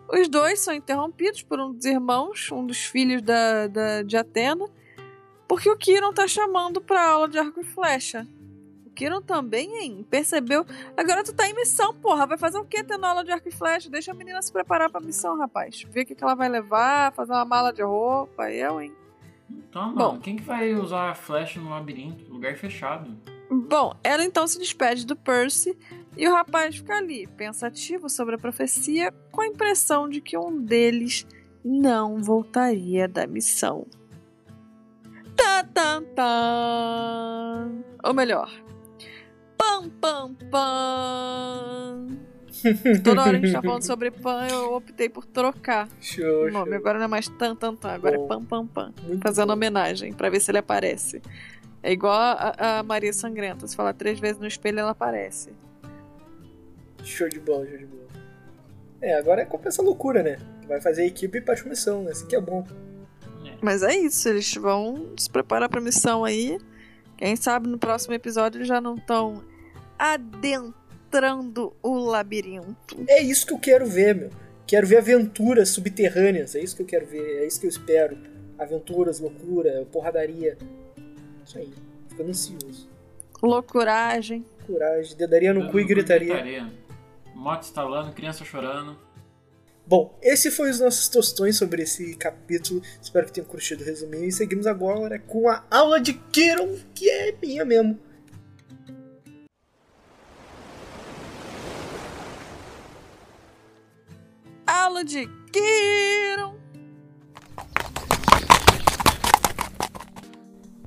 Os dois são interrompidos por um dos irmãos, um dos filhos da, da- de Atena, porque o Kiron tá chamando pra aula de arco e flecha. Kiron também, hein? Percebeu? Agora tu tá em missão, porra. Vai fazer o quê tendo aula de arco e flecha? Deixa a menina se preparar pra missão, rapaz. Ver o que, que ela vai levar, fazer uma mala de roupa. Eu, hein? Então, Bom. quem que vai usar a flecha no labirinto? Lugar fechado. Bom, ela então se despede do Percy e o rapaz fica ali, pensativo sobre a profecia, com a impressão de que um deles não voltaria da missão. Tá, tá, tá. Ou melhor, pam, pam, pam. Toda hora a gente tá falando sobre pan, eu optei por trocar Show, o nome. show. Agora não é mais tan, tan, tan, agora Bom. é pam, pam, pam Muito fazendo bom. homenagem pra ver se ele aparece. É igual a, a Maria Sangrenta. Se falar três vezes no espelho, ela aparece. Show de bola, show de bola. É, agora é compensa a loucura, né? Vai fazer a equipe e parte missão, né? Assim que é bom. Mas é isso, eles vão se preparar pra missão aí. Quem sabe no próximo episódio eles já não estão adentrando o labirinto. É isso que eu quero ver, meu. Quero ver aventuras subterrâneas. É isso que eu quero ver. É isso que eu espero. Aventuras, loucura, porradaria. Isso aí. Ficando ansioso. Loucuragem. Coragem, dedaria no cu e gritaria. moto instalando, criança chorando. Bom, esse foi os nossos tostões sobre esse capítulo. Espero que tenham curtido o resuminho. E seguimos agora com a aula de Kiron, que é minha mesmo. Aula de Kiron.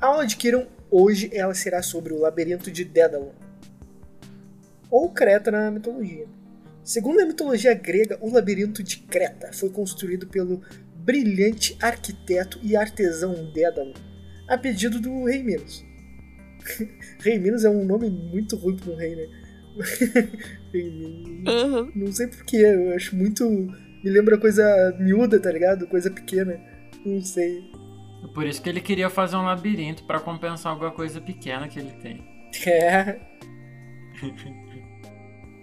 A aula de Kiron hoje ela será sobre o labirinto de Dédalon. Ou Creta na mitologia. Segundo a mitologia grega, o labirinto de Creta foi construído pelo brilhante arquiteto e artesão Dédalo, a pedido do rei Minos. rei Minos é um nome muito ruim para um rei, né? rei Minos. Uhum. Não sei porquê, eu acho muito. Me lembra coisa miúda, tá ligado? Coisa pequena. Não sei. Por isso que ele queria fazer um labirinto para compensar alguma coisa pequena que ele tem. É.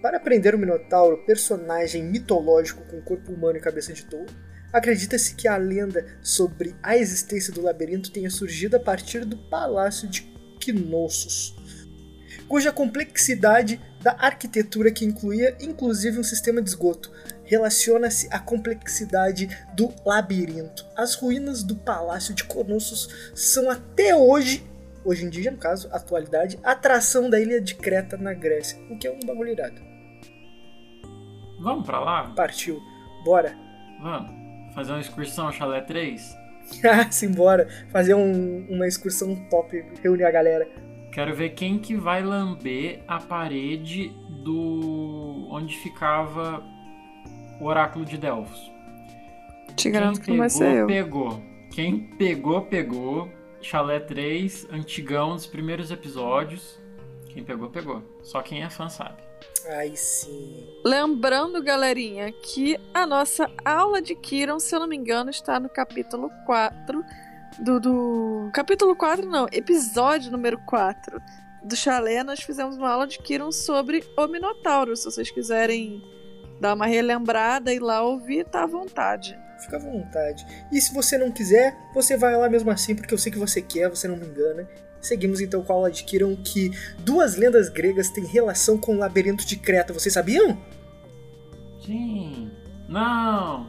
Para aprender o Minotauro, personagem mitológico com corpo humano e cabeça de touro, acredita-se que a lenda sobre a existência do labirinto tenha surgido a partir do Palácio de Knossos, cuja complexidade da arquitetura que incluía inclusive um sistema de esgoto relaciona-se à complexidade do labirinto. As ruínas do Palácio de Knossos são até hoje hoje em dia, no caso, atualidade, atração da ilha de Creta na Grécia, o que é um bagulho irado. Vamos pra lá? Partiu. Bora. Vamos. Fazer uma excursão Chalé 3? ah, simbora. Fazer um, uma excursão top, reunir a galera. Quero ver quem que vai lamber a parede do... onde ficava o oráculo de Delfos. Te garanto que Quem não vai ser pegou, eu. pegou. Quem pegou, pegou. Chalé 3, antigão dos primeiros episódios. Quem pegou, pegou. Só quem é fã sabe. Aí sim. Lembrando, galerinha, que a nossa aula de Kiron, se eu não me engano, está no capítulo 4 do. do... Capítulo 4, não, episódio número 4 do Chalé. Nós fizemos uma aula de Kiron sobre o Minotauro. Se vocês quiserem dar uma relembrada e lá ouvir, tá à vontade. Fica à vontade. E se você não quiser, você vai lá mesmo assim, porque eu sei que você quer, você não me engana. Seguimos então com a aula de Kiron que duas lendas gregas têm relação com o labirinto de Creta. Vocês sabiam? Sim. Não.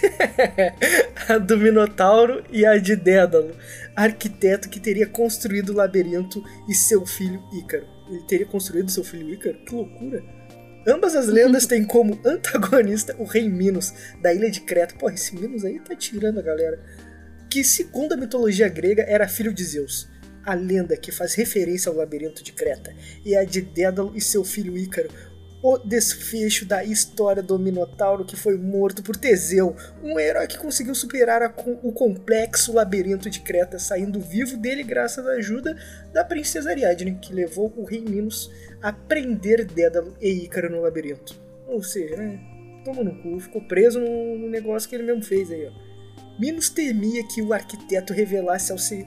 a do Minotauro e a de Dédalo, arquiteto que teria construído o labirinto e seu filho Ícaro. Ele teria construído seu filho Ícaro? Que loucura! Ambas as lendas têm como antagonista o rei Minos, da ilha de Creta. Pô, esse Minos aí tá tirando a galera. Que, segundo a mitologia grega, era filho de Zeus. A lenda que faz referência ao labirinto de Creta é a de Dédalo e seu filho Ícaro, o desfecho da história do Minotauro que foi morto por Teseu, um herói que conseguiu superar o complexo labirinto de Creta, saindo vivo dele graças à ajuda da princesa Ariadne, que levou o rei Minos a prender Dédalo e Ícaro no labirinto. Ou seja, né? Toma no cu, ficou preso no, no negócio que ele mesmo fez aí, ó. Minos temia que o arquiteto revelasse ao se...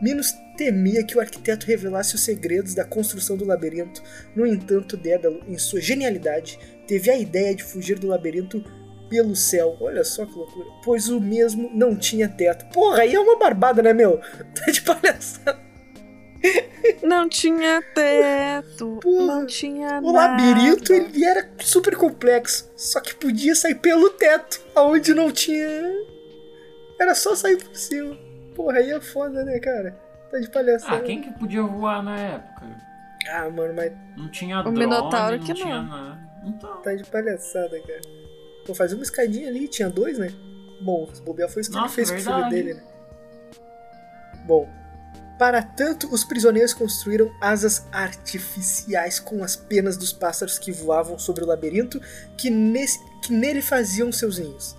Minos temia que o arquiteto revelasse os segredos da construção do labirinto. No entanto, Dédalo, em sua genialidade, teve a ideia de fugir do labirinto pelo céu. Olha só que loucura. Pois o mesmo não tinha teto. Porra, aí é uma barbada, né, meu? Tá de palhaçada. Não tinha teto, Porra, não tinha O nada. labirinto ele era super complexo, só que podia sair pelo teto, aonde não tinha. Era só sair por cima. Porra, aí é foda, né, cara? Tá de palhaçada. Ah, quem que podia voar na época? Ah, mano, mas Não tinha O drone, Minotauro não que tinha não. nada. Então, tá de palhaçada, cara. Vou fazer uma escadinha ali, tinha dois, né? Bom, se bobear foi isso que ele Nossa, fez com o filho verdade. dele, né? Bom, para tanto, os prisioneiros construíram asas artificiais com as penas dos pássaros que voavam sobre o labirinto, que, nesse, que nele faziam seus ninhos.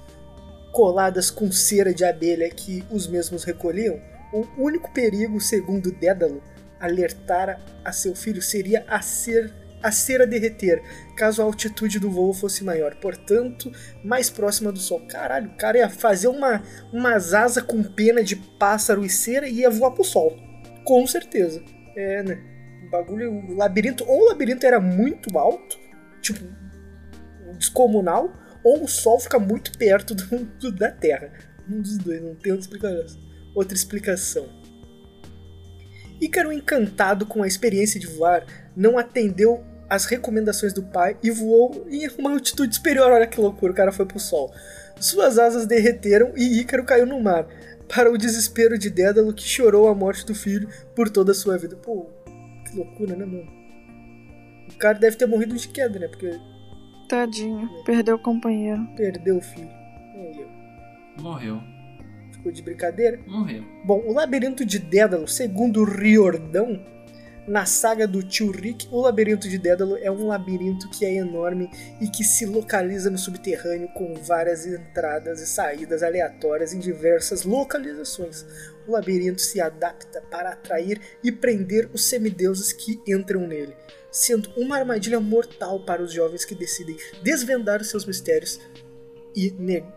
Coladas com cera de abelha que os mesmos recolhiam, o único perigo, segundo Dédalo, alertara a seu filho seria a, cer, a cera derreter, caso a altitude do voo fosse maior, portanto, mais próxima do sol. Caralho, o cara ia fazer uma, umas asas com pena de pássaro e cera e ia voar pro sol. Com certeza. É, né? O bagulho, o labirinto, ou o labirinto era muito alto, tipo, descomunal, ou o sol fica muito perto do, do- da Terra. Um dos dois, não tem outra explicação. Outra explicação. Ícaro, encantado com a experiência de voar, não atendeu as recomendações do pai e voou em uma altitude superior. Olha que loucura, o cara foi pro sol. Suas asas derreteram e Ícaro caiu no mar, para o desespero de Dédalo que chorou a morte do filho por toda a sua vida. Pô, que loucura, né, mano? O cara deve ter morrido de queda, né? Porque Tadinho, perdeu o companheiro. perdeu o filho. Ó. Morreu. Ficou de brincadeira. Morreu. Bom, o labirinto de Dédalo, segundo Riordão, na saga do tio Rick, o labirinto de Dédalo é um labirinto que é enorme e que se localiza no subterrâneo com várias entradas e saídas aleatórias em diversas localizações. O labirinto se adapta para atrair e prender os semideuses que entram nele, sendo uma armadilha mortal para os jovens que decidem desvendar os seus mistérios e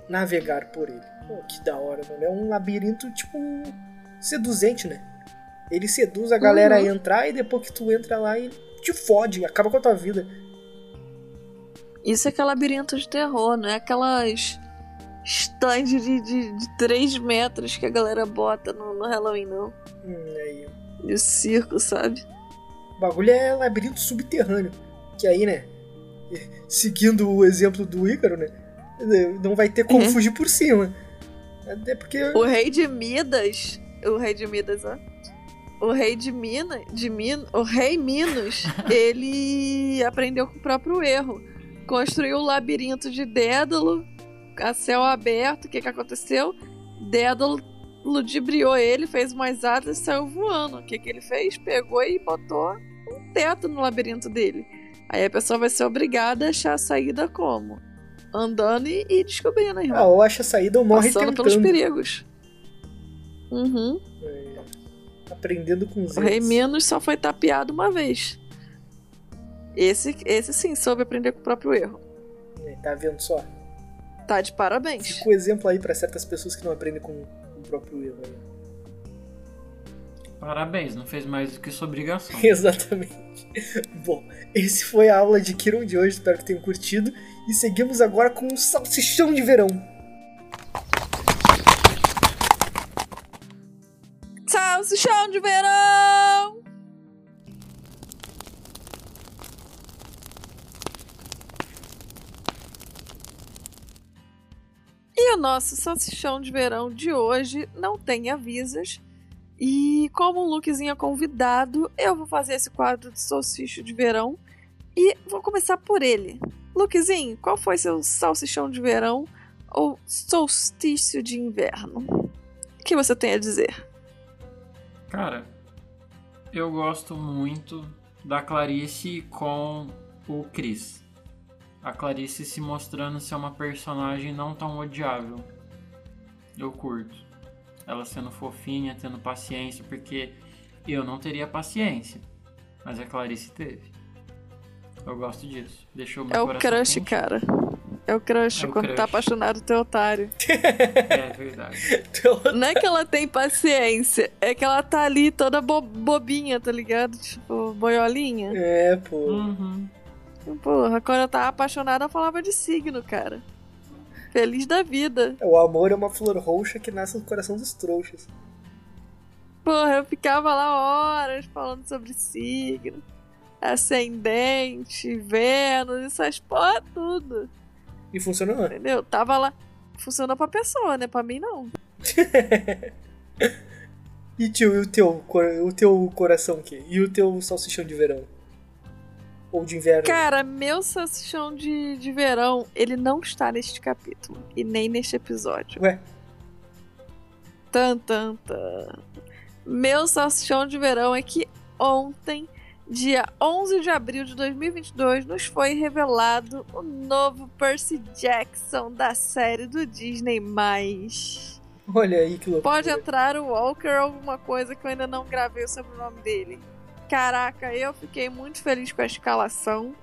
navegar por ele. Pô, que da hora, mano. É um labirinto, tipo, seduzente, né? Ele seduz a galera a Uhum. entrar e depois que tu entra lá, ele te fode, acaba com a tua vida. Isso é que é labirinto de terror, não é aquelas stands de, de, de 3 metros que a galera bota no, no Halloween, não. Hum, aí. De circo, sabe? O bagulho é labirinto subterrâneo. Que aí, né? Seguindo o exemplo do Ícaro, né? Não vai ter como Uhum. fugir por cima. Até porque. O rei de Midas. O rei de Midas, ó. O rei de Minas. De Min, o rei Minos, ele aprendeu com o próprio erro. Construiu o labirinto de Dédalo a céu aberto. O que, que aconteceu? Dédalo ludibriou ele, fez umas asas e saiu voando. O que, que ele fez? Pegou e botou teto no labirinto dele. Aí a pessoa vai ser obrigada a achar a saída como? Andando e, e descobrindo, irmão Ah, ou acha a saída ou morre passando tentando. pelos perigos. Uhum. É, aprendendo com os O rei. Minos só foi tapeado uma vez. Esse, esse sim soube aprender com o próprio erro. É, Tá vendo só? Tá de parabéns. Fica o exemplo aí pra certas pessoas que não aprendem com o próprio erro. Aí. Parabéns, não fez mais do que sua obrigação. Exatamente. Bom, esse foi a aula de Kiron de hoje, espero que tenham curtido. E seguimos agora com o salsichão de verão. Salsichão de verão! E o nosso salsichão de verão de hoje não tem avisos. E como o Lukezinho é convidado, eu vou fazer esse quadro de salsicho de verão. E vou começar por ele. Lukezinho, qual foi seu salsichão de verão ou solstício de inverno? O que você tem a dizer? Cara, eu gosto muito da Clarice com o Chris. A Clarice se mostrando ser uma personagem não tão odiável. Eu curto. Ela sendo fofinha, tendo paciência, porque eu não teria paciência. Mas a Clarice teve. Eu gosto disso. Deixou meu É o coração crush, quente. cara. É o crush. É o Quando crush. tá apaixonado, é otário. É verdade. Não é que ela tem paciência, é que ela tá ali toda bo- bobinha, tá ligado? Tipo, boiolinha. É, pô. Uhum. Porra, quando eu tava apaixonada, eu falava de signo, cara. Feliz da vida. O amor é uma flor roxa que nasce no coração dos trouxas. Porra, eu ficava lá horas falando sobre signo. Ascendente, Vênus, essas porra tudo. E funcionou. Entendeu? Tava lá. Funcionou pra pessoa, né? Pra mim, não. E tio, e o teu, o teu coração o quê? E o teu salsichão de verão? Ou de inverno? Cara, meu salsichão de, de verão, ele não está neste capítulo. E nem neste episódio. Ué, Tan, tan, tan. Meu salsichão de verão é que ontem, dia 11 de abril de 2022, nos foi revelado o novo Percy Jackson da série do Disney+. olha aí que loucura. Pode entrar o Walker alguma coisa que eu ainda não gravei sobre o nome dele. Caraca, eu fiquei muito feliz com a escalação.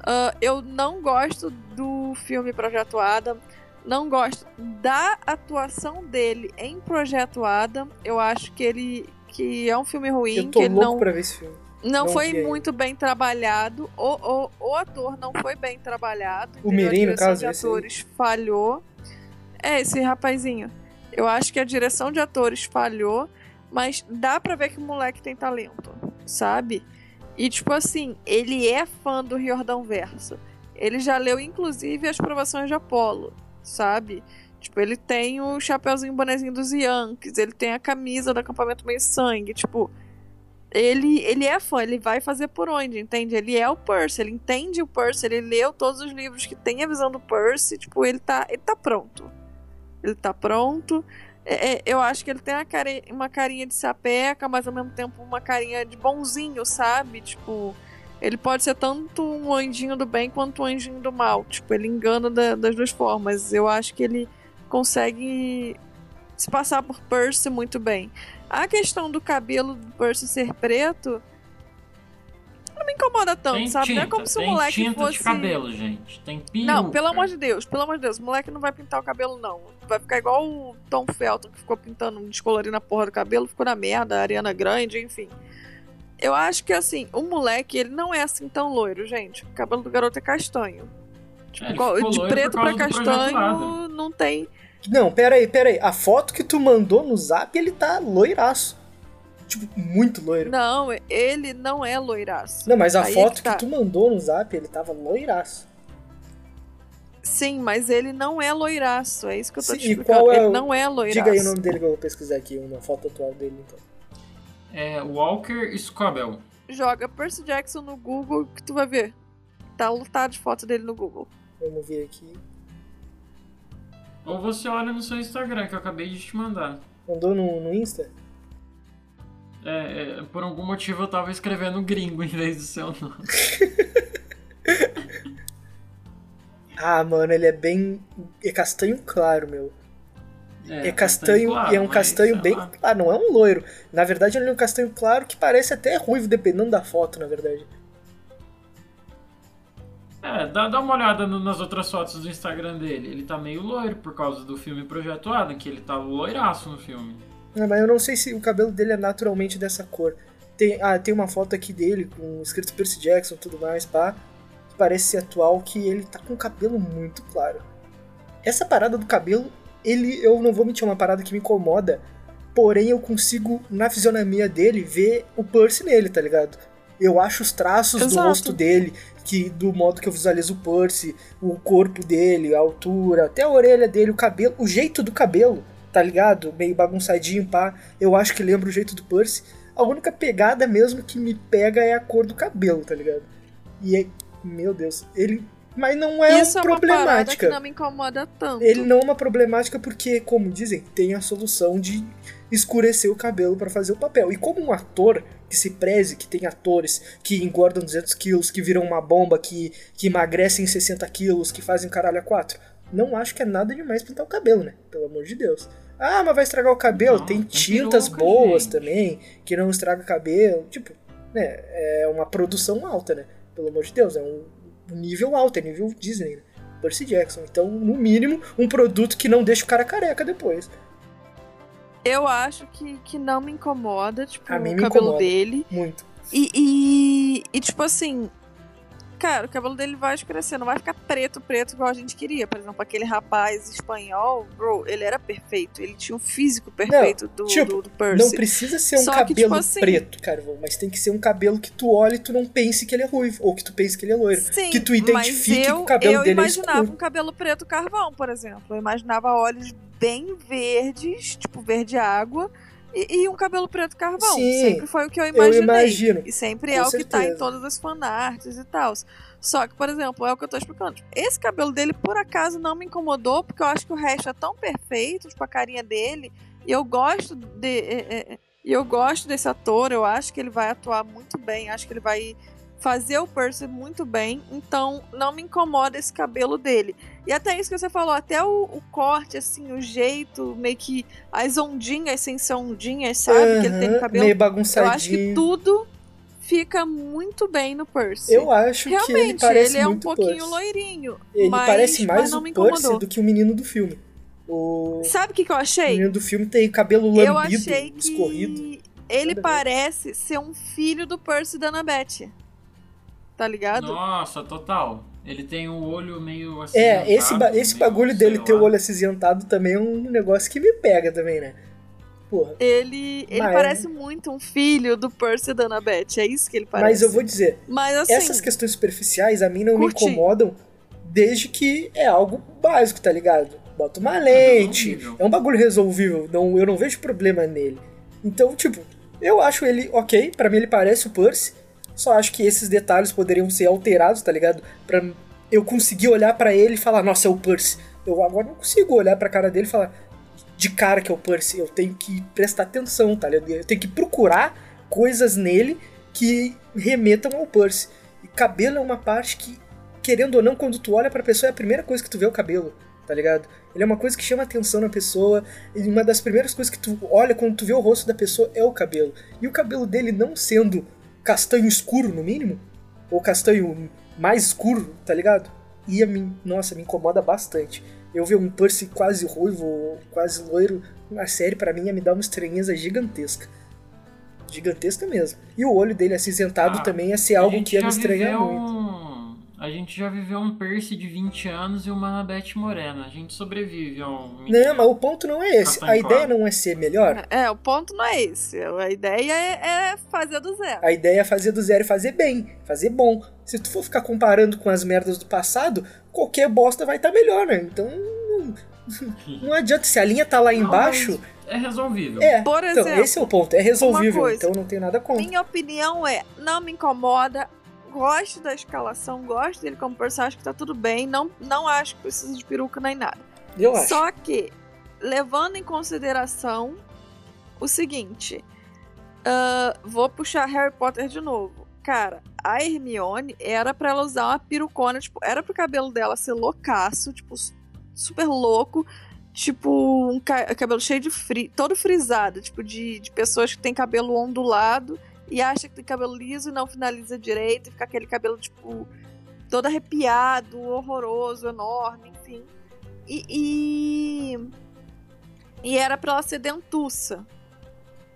Ah, eu não gosto do filme Projeto Adam. Não gosto da atuação dele em Projeto Adam. Eu acho que ele que é um filme ruim, Eu que tô louco não, pra ver esse filme. não, não foi muito bem trabalhado. O, o, o ator não foi bem trabalhado. O Mirim, no direção caso, de atores falhou. É, esse rapazinho. Eu acho que a direção de atores falhou, mas dá pra ver que o moleque tem talento, sabe? E, tipo assim, ele é fã do Riordão Verso. Ele já leu, inclusive, as provações de Apolo, sabe? Tipo, ele tem o chapéuzinho bonezinho dos Yankees, ele tem a camisa do acampamento meio sangue, tipo, ele, ele é fã, ele vai fazer por onde, entende? Ele é o Percy, ele entende o Percy, ele leu todos os livros que tem a visão do Percy, tipo, ele tá, ele tá pronto. Ele tá pronto. É, é, eu acho que ele tem uma, cari uma carinha de sapeca, mas ao mesmo tempo uma carinha de bonzinho, sabe? Tipo, ele pode ser tanto um anjinho do bem quanto um anjinho do mal. Tipo, ele engana da, das duas formas. Eu acho que ele consegue se passar por Percy muito bem. A questão do cabelo do Percy ser preto me incomoda tanto, tem sabe? Tinta, não é como se o tem moleque tinta fosse. de cabelo, gente. Tem peruca. Não, pelo amor de Deus, pelo amor de Deus, o moleque não vai pintar o cabelo, não. Vai ficar igual o Tom Felton, que ficou pintando, descolorindo a porra do cabelo, ficou na merda, a Ariana Grande, enfim. Eu acho que, assim, o moleque, ele não é assim tão loiro, gente. O cabelo do garoto é castanho. Tipo, É, de preto pra castanho, não tem. Não, pera aí, pera aí. A foto que tu mandou no zap, ele tá loiraço. Tipo, muito loiro. Não, ele não é loiraço. Não, mas a Aí foto que tá. que tu mandou no zap, ele tava loiraço. Sim, mas ele não é loiraço. É isso que eu tô Sim, te explicando. qual é ele o- não é loiraço. Diga aí o nome dele que eu vou pesquisar aqui, uma foto atual dele, então. É Walker Scobell. Joga Percy Jackson no Google que tu vai ver. Tá lotado de foto dele no Google. Vamos ver aqui. Ou você olha no seu Instagram, que eu acabei de te mandar. Mandou no, no Insta? É, é, por algum motivo eu tava escrevendo gringo em vez do seu nome. Ah, mano, ele é bem. É castanho claro, meu. É, É, castanho claro, e é um castanho bem lá. claro, não é um loiro. Na verdade, ele é um castanho claro que parece até ruivo, dependendo da foto, na verdade. É, dá, dá uma olhada no- nas outras fotos do Instagram dele. Ele tá meio loiro por causa do filme Projeto Adam, que ele tá loiraço no filme. É, mas eu não sei se o cabelo dele é naturalmente dessa cor. Tem, ah, tem uma foto aqui dele com escrito Percy Jackson e tudo mais, pá. Que parece ser atual, que ele tá com o cabelo muito claro. Essa parada do cabelo, ele, eu não vou mentir, é uma parada que me incomoda. Porém, eu consigo, na fisionomia dele, ver o Percy nele, tá ligado? Eu acho os traços do Exato. rosto dele, que do modo que eu visualizo o Percy, o corpo dele, a altura, até a orelha dele, o cabelo, o jeito do cabelo, tá ligado? Meio bagunçadinho, pá. Eu acho que lembra o jeito do Percy. A única pegada mesmo que me pega é a cor do cabelo, tá ligado? E é, meu Deus, ele. Mas não é Isso uma é uma problemática. que não me incomoda tanto. Ele não é uma problemática porque, como dizem, tem a solução de escurecer o cabelo pra fazer o papel. E como um ator que se preze, que tem atores que engordam 200 quilos, que viram uma bomba, que, que emagrecem 60 quilos, que fazem caralho a quatro, não acho que é nada demais pintar o cabelo, né? Pelo amor de Deus. Ah, mas vai estragar o cabelo. Não, tem tem tintas peruca, boas gente. também, que não estraga o cabelo. Tipo, né? É uma produção alta, né? Pelo amor de Deus, é um nível alto, é nível Disney, né? Percy Jackson. Então, no mínimo, um produto que não deixa o cara careca depois. Eu acho que, que não me incomoda, tipo, A mim o me cabelo incomoda. dele. Muito. E, e, e, tipo assim, cara, o cabelo dele vai escurecer, não vai ficar preto, preto igual a gente queria. Por exemplo, aquele rapaz espanhol, bro, ele era perfeito. Ele tinha um físico perfeito do, tipo, do, do Percy. Não precisa ser um Só que, cabelo tipo assim- preto, Carvão, mas tem que ser um cabelo que tu olhe e tu não pense que ele é ruivo, ou que tu pense que ele é loiro. Sim, que tu identifique mas que eu, o cabelo eu dele é imaginava um cabelo preto carvão, por exemplo. Eu imaginava olhos bem verdes, tipo verde água, e, e um cabelo preto carvão. Sim, sempre foi o que eu imaginei. imagino, E sempre com é o que tá em todas as fanarts e tal. Só que, por exemplo, é o que eu tô explicando. Tipo, Esse cabelo dele, por acaso, não me incomodou, porque eu acho que o resto é tão perfeito, tipo, a carinha dele. E eu gosto de. é, é, E eu gosto desse ator, eu acho que ele vai atuar muito bem, acho que ele vai fazer o Percy muito bem, então não me incomoda esse cabelo dele. E até isso que você falou, até o, o corte, assim, o jeito, meio que as ondinhas sem ser ondinhas, sabe? que ele tem no cabelo. Meio Eu bagunçadinho. acho que tudo fica muito bem no Percy. Eu acho que ele Realmente, parece ele é um pouquinho Percy. loirinho. Ele mas, parece mais não o Percy do que o menino do filme. O Sabe o que, que eu achei? menino do filme tem cabelo Eu lambido, achei que escorrido. ele Nada parece ser um filho do Percy da Annabeth. Tá ligado? Nossa, total. Ele tem o olho meio assim. É, esse, ba- esse bagulho dele ter o olho acinzentado também é um negócio que me pega também, né? Porra. Ele, ele Mas- parece muito um filho do Percy e da Annabeth. É isso que ele parece. Mas eu vou dizer, Mas assim, essas questões superficiais a mim não curti. me incomodam desde que é algo básico, tá ligado? Bota uma lente, é um bagulho resolvível, não, eu não vejo problema nele. Então, tipo, eu acho ele ok, pra mim ele parece o Percy, só acho que esses detalhes poderiam ser alterados, tá ligado? Pra eu conseguir olhar pra ele e falar, nossa, é o Percy. Eu agora não consigo olhar pra cara dele e falar de cara que é o Percy, eu tenho que prestar atenção, tá ligado? Eu tenho que procurar coisas nele que remetam ao Percy. E cabelo é uma parte que, querendo ou não, quando tu olha pra pessoa, é a primeira coisa que tu vê o cabelo, tá ligado? Ele é uma coisa que chama atenção na pessoa, e uma das primeiras coisas que tu olha quando tu vê o rosto da pessoa é o cabelo. E o cabelo dele não sendo castanho escuro, no mínimo, ou castanho mais escuro, tá ligado? E a mim, nossa, me incomoda bastante. Eu ver um Percy quase ruivo, quase loiro na série, pra mim ia me dar uma estranheza gigantesca. Gigantesca mesmo. E o olho dele acinzentado Ah, também ia ser algo que ia me estranhar viveu muito. A gente já viveu um Percy de 20 anos e uma Annabeth Morena. A gente sobrevive a um. Não, mas o ponto não é esse. A ideia não é ser melhor. É, o ponto não é esse. A ideia é, é fazer do zero. A ideia é fazer do zero e fazer bem, fazer bom. Se tu for ficar comparando com as merdas do passado, qualquer bosta vai estar melhor, né? Então não, não adianta. Se a linha tá lá Não, embaixo, É resolvível. é. Por então, exemplo, esse é o ponto. É resolvível, coisa. então não tem nada contra. Minha opinião é, não me incomoda. Gosto da escalação, gosto dele como personagem, que tá tudo bem. Não, não acho que precisa de peruca nem nada. Eu acho. Só que, levando em consideração o seguinte, ah, vou puxar Harry Potter de novo. Cara, a Hermione era pra ela usar uma perucona, tipo, era pro cabelo dela ser loucaço, tipo, su- super louco, tipo, um ca- cabelo cheio de fri todo frisado, tipo, de, de pessoas que têm cabelo ondulado e acha que tem cabelo liso e não finaliza direito, e fica aquele cabelo, tipo, todo arrepiado, horroroso, enorme, enfim. E, e, e era pra ela ser dentuça.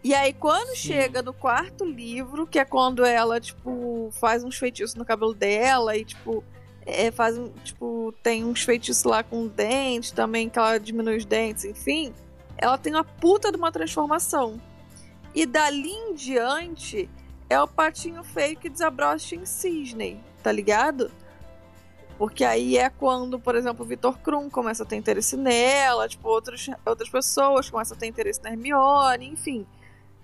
E aí, quando Sim. chega no quarto livro, que é quando ela, tipo, faz uns feitiços no cabelo dela e, tipo, é, faz um, tipo, tem uns feitiços lá com dente também, que ela diminui os dentes, enfim. Ela tem uma puta de uma transformação. E dali em diante é o patinho feio que desabrocha em cisne, tá ligado? Porque aí é quando, por exemplo, o Vitor Krum começa a ter interesse nela, tipo, outros, outras pessoas começam a ter interesse na Hermione, enfim.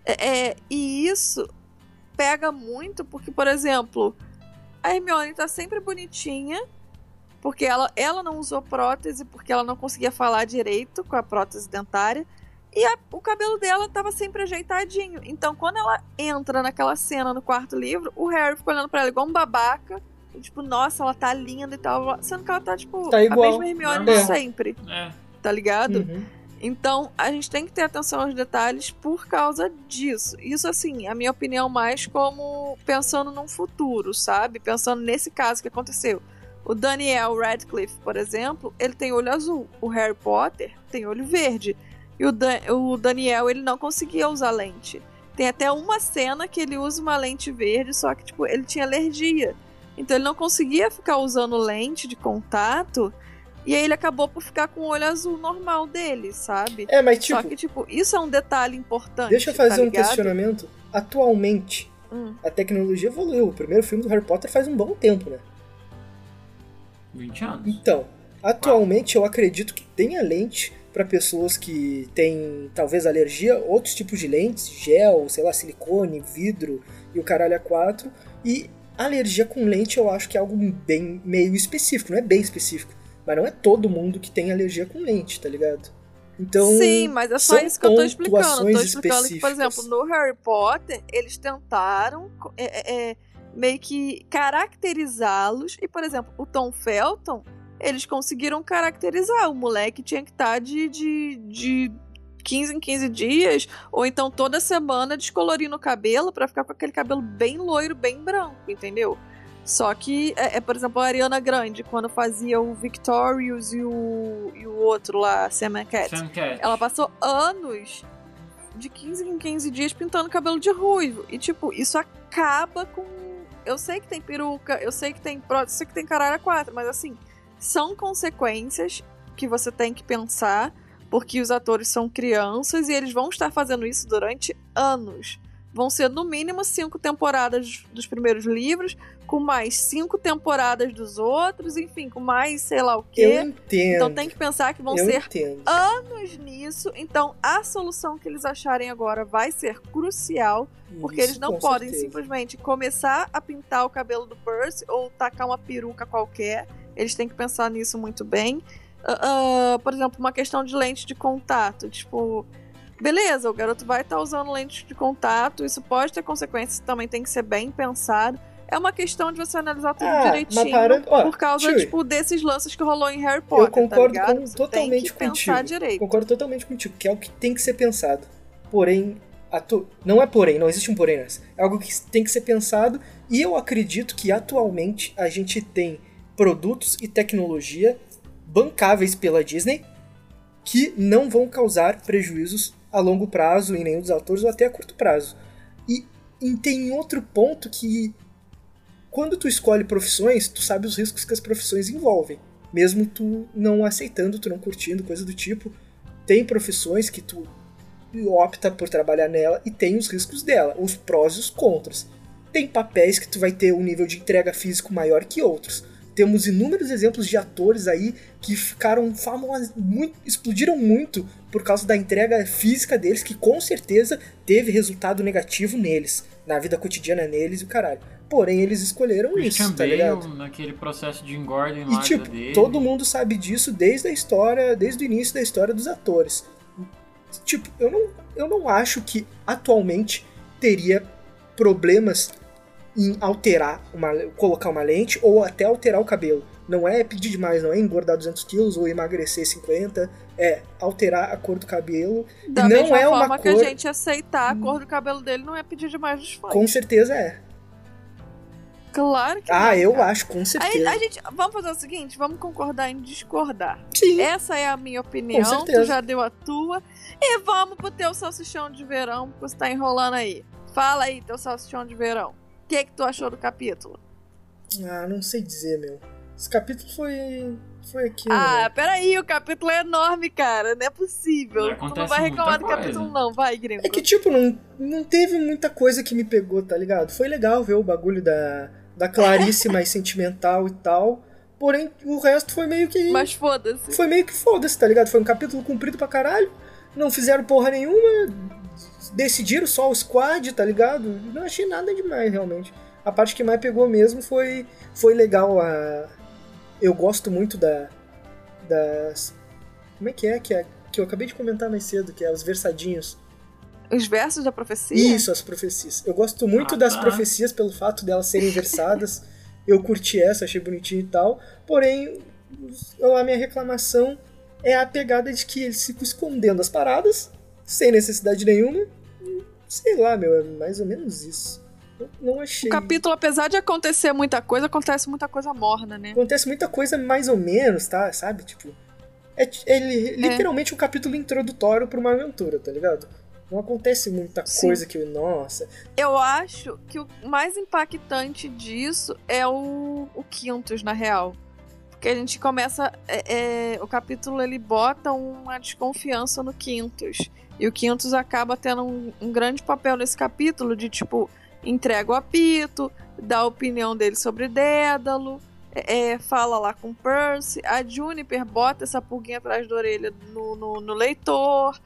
É, é, e isso pega muito porque, por exemplo, a Hermione tá sempre bonitinha, porque ela, ela não usou prótese, porque ela não conseguia falar direito com a prótese dentária. E a- o cabelo dela tava sempre ajeitadinho. Então, quando ela entra naquela cena no quarto livro, o Harry fica olhando pra ela igual um babaca. E, tipo, nossa, ela tá linda e tal. Sendo que ela tá, tipo, Tá igual. a mesma Hermione de É. sempre, É. tá ligado? Uhum. Então, a gente tem que ter atenção aos detalhes por causa disso. Isso, assim, a minha opinião mais como pensando num futuro, sabe? Pensando nesse caso que aconteceu. O Daniel Radcliffe, por exemplo, ele tem olho azul. O Harry Potter tem olho verde. E o, Dan- o Daniel, ele não conseguia usar lente. Tem até uma cena que ele usa uma lente verde, só que, tipo, ele tinha alergia. Então ele não conseguia ficar usando lente de contato. E aí ele acabou por ficar com o olho azul normal dele, sabe? É, mas tipo, Só que, tipo, isso é um detalhe importante. deixa eu fazer tá um ligado? questionamento. Atualmente, Hum. a tecnologia evoluiu. O primeiro filme do Harry Potter faz um bom tempo, né? 20 anos. Então, atualmente eu acredito que tenha lente para pessoas que têm talvez alergia, outros tipos de lentes, gel, sei lá, silicone, vidro e o caralho a quatro. E alergia com lente eu acho que é algo bem meio específico, não é bem específico, mas não é todo mundo que tem alergia com lente, tá ligado? Então, Sim, mas é só isso que eu tô explicando. Eu tô explicando que, por exemplo, no Harry Potter, eles tentaram é, é, é, meio que caracterizá-los. E, por exemplo, o Tom Felton, eles conseguiram caracterizar. O moleque tinha que estar de, de, de 15 em 15 dias, ou então toda semana descolorindo o cabelo pra ficar com aquele cabelo bem loiro, bem branco, entendeu? Só que, é, é, por exemplo, a Ariana Grande, quando fazia o Victorious e o, e o outro lá, Sam Cat. Sam Cat. Ela passou anos de 15 em 15 dias pintando cabelo de ruivo. E, tipo, isso acaba com. Eu sei que tem peruca, eu sei que tem prótese, eu sei que tem caralho a quatro, mas assim, são consequências que você tem que pensar, porque os atores são crianças e eles vão estar fazendo isso durante anos. Vão ser no mínimo cinco temporadas dos primeiros livros, com mais cinco temporadas dos outros, enfim, com mais sei lá o quê. Eu entendo. Então tem que pensar que vão eu ser entendo. anos nisso. Então a solução que eles acharem agora vai ser crucial, porque Isso, eles não podem certeza. simplesmente começar a pintar o cabelo do Percy ou tacar uma peruca qualquer. Eles têm que pensar nisso muito bem. Ah, ah, por exemplo, uma questão de lente de contato. Tipo, beleza, o garoto vai estar usando lente de contato, isso pode ter consequências, também tem que ser bem pensado. É uma questão de você analisar tudo Ah, direitinho para- ó, por causa, Chewie, tipo, desses lances que rolou em Harry Potter. Eu concordo tá com- totalmente contigo. direito. Concordo totalmente contigo, que é o que tem que ser pensado. Porém, atu... não é porém, não existe um porém nessa. É algo que tem que ser pensado e eu acredito que atualmente a gente tem produtos e tecnologia bancáveis pela Disney que não vão causar prejuízos a longo prazo em nenhum dos autores ou até a curto prazo. E, e tem outro ponto que quando tu escolhe profissões, tu sabe os riscos que as profissões envolvem. Mesmo tu não aceitando, tu não curtindo, coisa do tipo. Tem profissões que tu opta por trabalhar nela e tem os riscos dela, os prós e os contras. Tem papéis que tu vai ter um nível de entrega físico maior que outros. Temos inúmeros exemplos de atores aí que ficaram famosos, muito, explodiram muito por causa da entrega física deles, que com certeza teve resultado negativo neles, na vida cotidiana neles e o caralho. Porém, eles escolheram Christian isso, tá ligado? naquele processo de engorda E tipo, dele. todo mundo sabe disso desde a história, desde o início da história dos atores. Tipo, eu não, eu não acho que atualmente teria problemas em alterar uma, colocar uma lente ou até alterar o cabelo. Não é pedir demais, não é engordar 200 quilos ou emagrecer 50, é alterar a cor do cabelo. Da não é uma forma que cor- a gente aceitar a cor do cabelo dele não é pedir demais dos fãs. Com certeza é. Claro que Ah, não, eu acho, com certeza. a gente, vamos fazer o seguinte, vamos concordar em discordar. Sim, Essa é a minha opinião, certeza. tu já deu a tua. E vamos pro teu salsichão de verão, que você tá enrolando aí. Fala aí, teu salsichão de verão. O que que tu achou do capítulo? ah, não sei dizer, meu. Esse capítulo foi. Foi aquilo. Ah, né? peraí, o capítulo é enorme, cara. Não é possível. Não tu não vai reclamar do capítulo, não. Vai, gringo. É que, tipo, não, não teve muita coisa que me pegou, tá ligado? Foi legal ver o bagulho da, da Clarice mais sentimental e tal. Porém, o resto foi meio que. Mas foda-se. Foi meio que foda-se, tá ligado? Foi um capítulo comprido pra caralho. Não fizeram porra nenhuma. Decidiram só o squad, tá ligado? Não achei nada demais, realmente. A parte que mais pegou mesmo foi, foi legal. A... Eu gosto muito da. Das. Como é que é? Que, é? que eu acabei de comentar mais cedo, que é os versadinhos. Os versos da profecia? Isso, as profecias. Eu gosto muito Ah, das tá. profecias pelo fato delas serem versadas. eu curti essa, achei bonitinho e tal. Porém, eu- a minha reclamação é a pegada de que eles ficam escondendo as paradas, sem necessidade nenhuma. Sei lá, meu, é mais ou menos isso. Eu não achei. O capítulo, apesar de acontecer muita coisa, acontece muita coisa morna, né? Acontece muita coisa mais ou menos, tá? Sabe? Tipo. É, é li- literalmente um capítulo introdutório pra uma aventura, tá ligado? Não acontece muita Sim. coisa que, nossa, Eu acho que o mais impactante disso é o, o Quintus, na real. Porque a gente começa. é, é, o capítulo ele bota uma desconfiança no Quintus. E o Quintus acaba tendo um, um grande papel nesse capítulo de tipo, entrega o apito, dá a opinião dele sobre Dédalo, é, é, fala lá com Percy. A Juniper bota essa pulguinha atrás da orelha no, no, no leitor.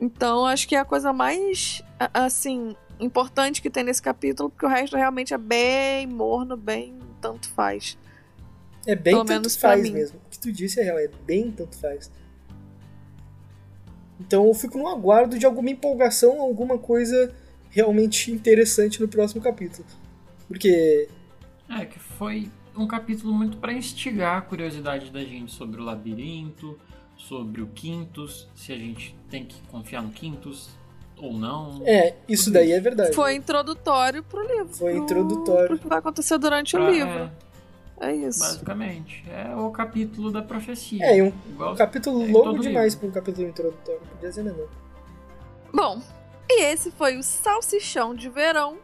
Então, acho que é a coisa mais, assim, importante que tem nesse capítulo, porque o resto realmente é bem morno, bem tanto faz. É bem Pelo tanto menos faz mim. mesmo. O que tu disse é real, é bem tanto faz. Então eu fico no aguardo de alguma empolgação, alguma coisa realmente interessante no próximo capítulo. Porque É, que foi um capítulo muito pra instigar a curiosidade da gente sobre o labirinto, sobre o Quintus, se a gente tem que confiar no Quintus ou não. é, isso daí é verdade. Foi introdutório pro livro. Foi pro- introdutório. Pro que vai acontecer durante Pra- o livro. É, é, isso. basicamente. É o capítulo da profecia. É, e um, Igual- um capítulo é longo demais para um capítulo introdutório. Podia ser menor. Bom, e esse foi o Salsichão de Verão.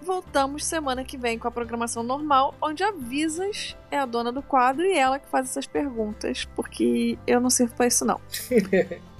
Voltamos semana que vem com a programação normal, onde a Visas é a dona do quadro e ela que faz essas perguntas, porque eu não sirvo pra isso não.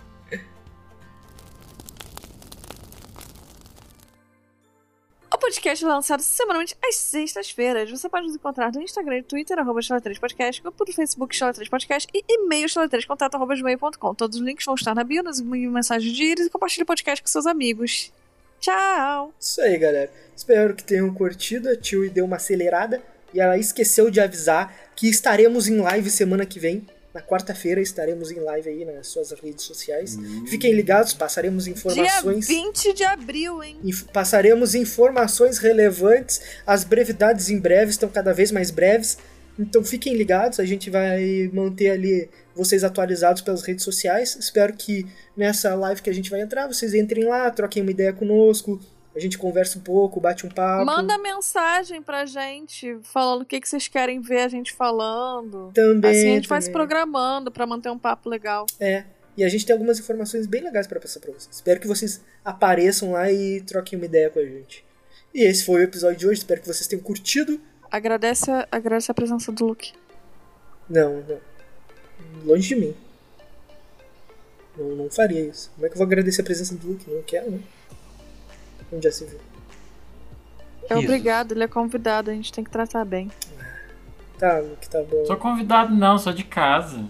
podcast é lançado semanalmente às sextas-feiras. Você pode nos encontrar no Instagram e Twitter, arroba 3 podcast grupo do Facebook Chala 3 Podcast e e-mail chala3contato, arroba gmail.com. Todos os links vão estar na bio, nas mensagens de íris e compartilhe o podcast com seus amigos. Tchau! Isso aí, galera. Espero que tenham curtido. A Tio deu uma acelerada e ela esqueceu de avisar que estaremos em live semana que vem. Na quarta-feira estaremos em live aí nas suas redes sociais. Hum. Fiquem ligados, passaremos informações. Dia 20 de abril, hein? Inf- Passaremos informações relevantes. As brevidades em breve estão cada vez mais breves. Então fiquem ligados, a gente vai manter ali vocês atualizados pelas redes sociais. Espero que nessa live que a gente vai entrar, vocês entrem lá, troquem uma ideia conosco, a gente conversa um pouco, bate um papo. Manda mensagem pra gente falando o que, que vocês querem ver a gente falando. também. assim a gente vai se também. programando pra manter um papo legal. É. E a gente tem algumas informações bem legais para passar pra vocês. Espero que vocês apareçam lá e troquem uma ideia com a gente. E esse foi o episódio de hoje. Espero que vocês tenham curtido. Agradece a, agradece a presença do Luke. Não, não. Longe de mim. Não, não faria isso. Como é que eu vou agradecer a presença do Luke? Não quero, né? Onde já se viu. É Risos. obrigado, ele é convidado, a gente tem que tratar bem. Tá, Luke, tá bom. Sou convidado não, sou de casa.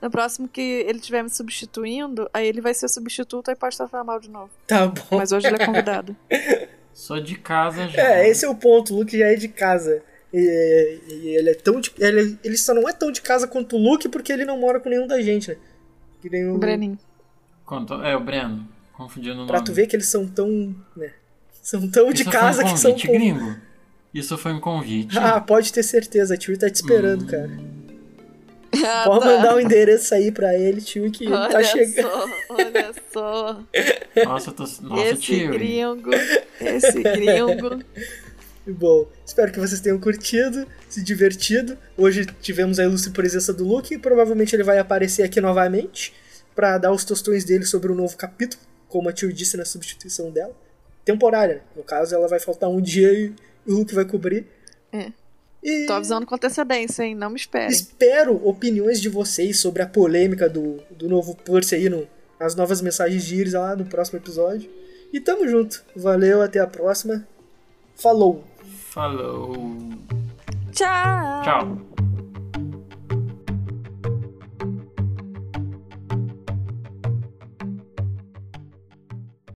No próximo que ele estiver me substituindo, aí ele vai ser substituto e pode tratar mal de novo. Tá bom. Mas hoje ele é convidado. Sou de casa já. É, esse é o ponto. O Luke já é de casa. E, e ele é tão de, ele, ele só não é tão de casa quanto o Luke porque ele não mora com nenhum da gente, né? Que nem o, Breninho. Conto- É, o Breno. Confundindo o nome. Pra tu ver que eles são tão. né? São tão de Isso casa foi um que são. gringo. Isso foi um convite. Ah, pode ter certeza. A Tio tá te esperando, Hum. cara. Ah, Pode tá. mandar o endereço aí pra ele, tio, que Olha tá chegando. só, olha só. Nossa, tô... Nossa, esse tio. gringo, esse gringo. Bom, espero que vocês tenham curtido, se divertido. Hoje tivemos a ilustre presença do Luke e provavelmente ele vai aparecer aqui novamente pra dar os tostões dele sobre o novo capítulo, como a tio disse na substituição dela. Temporária, né? no caso ela vai faltar um dia e o Luke vai cobrir. É. E Tô avisando com antecedência, hein? Não me esperem. espero opiniões de vocês sobre a polêmica do, do novo Percy aí no, nas novas mensagens de Iris lá no próximo episódio. E tamo junto. Valeu, até a próxima. Falou! Falou. Tchau. Tchau.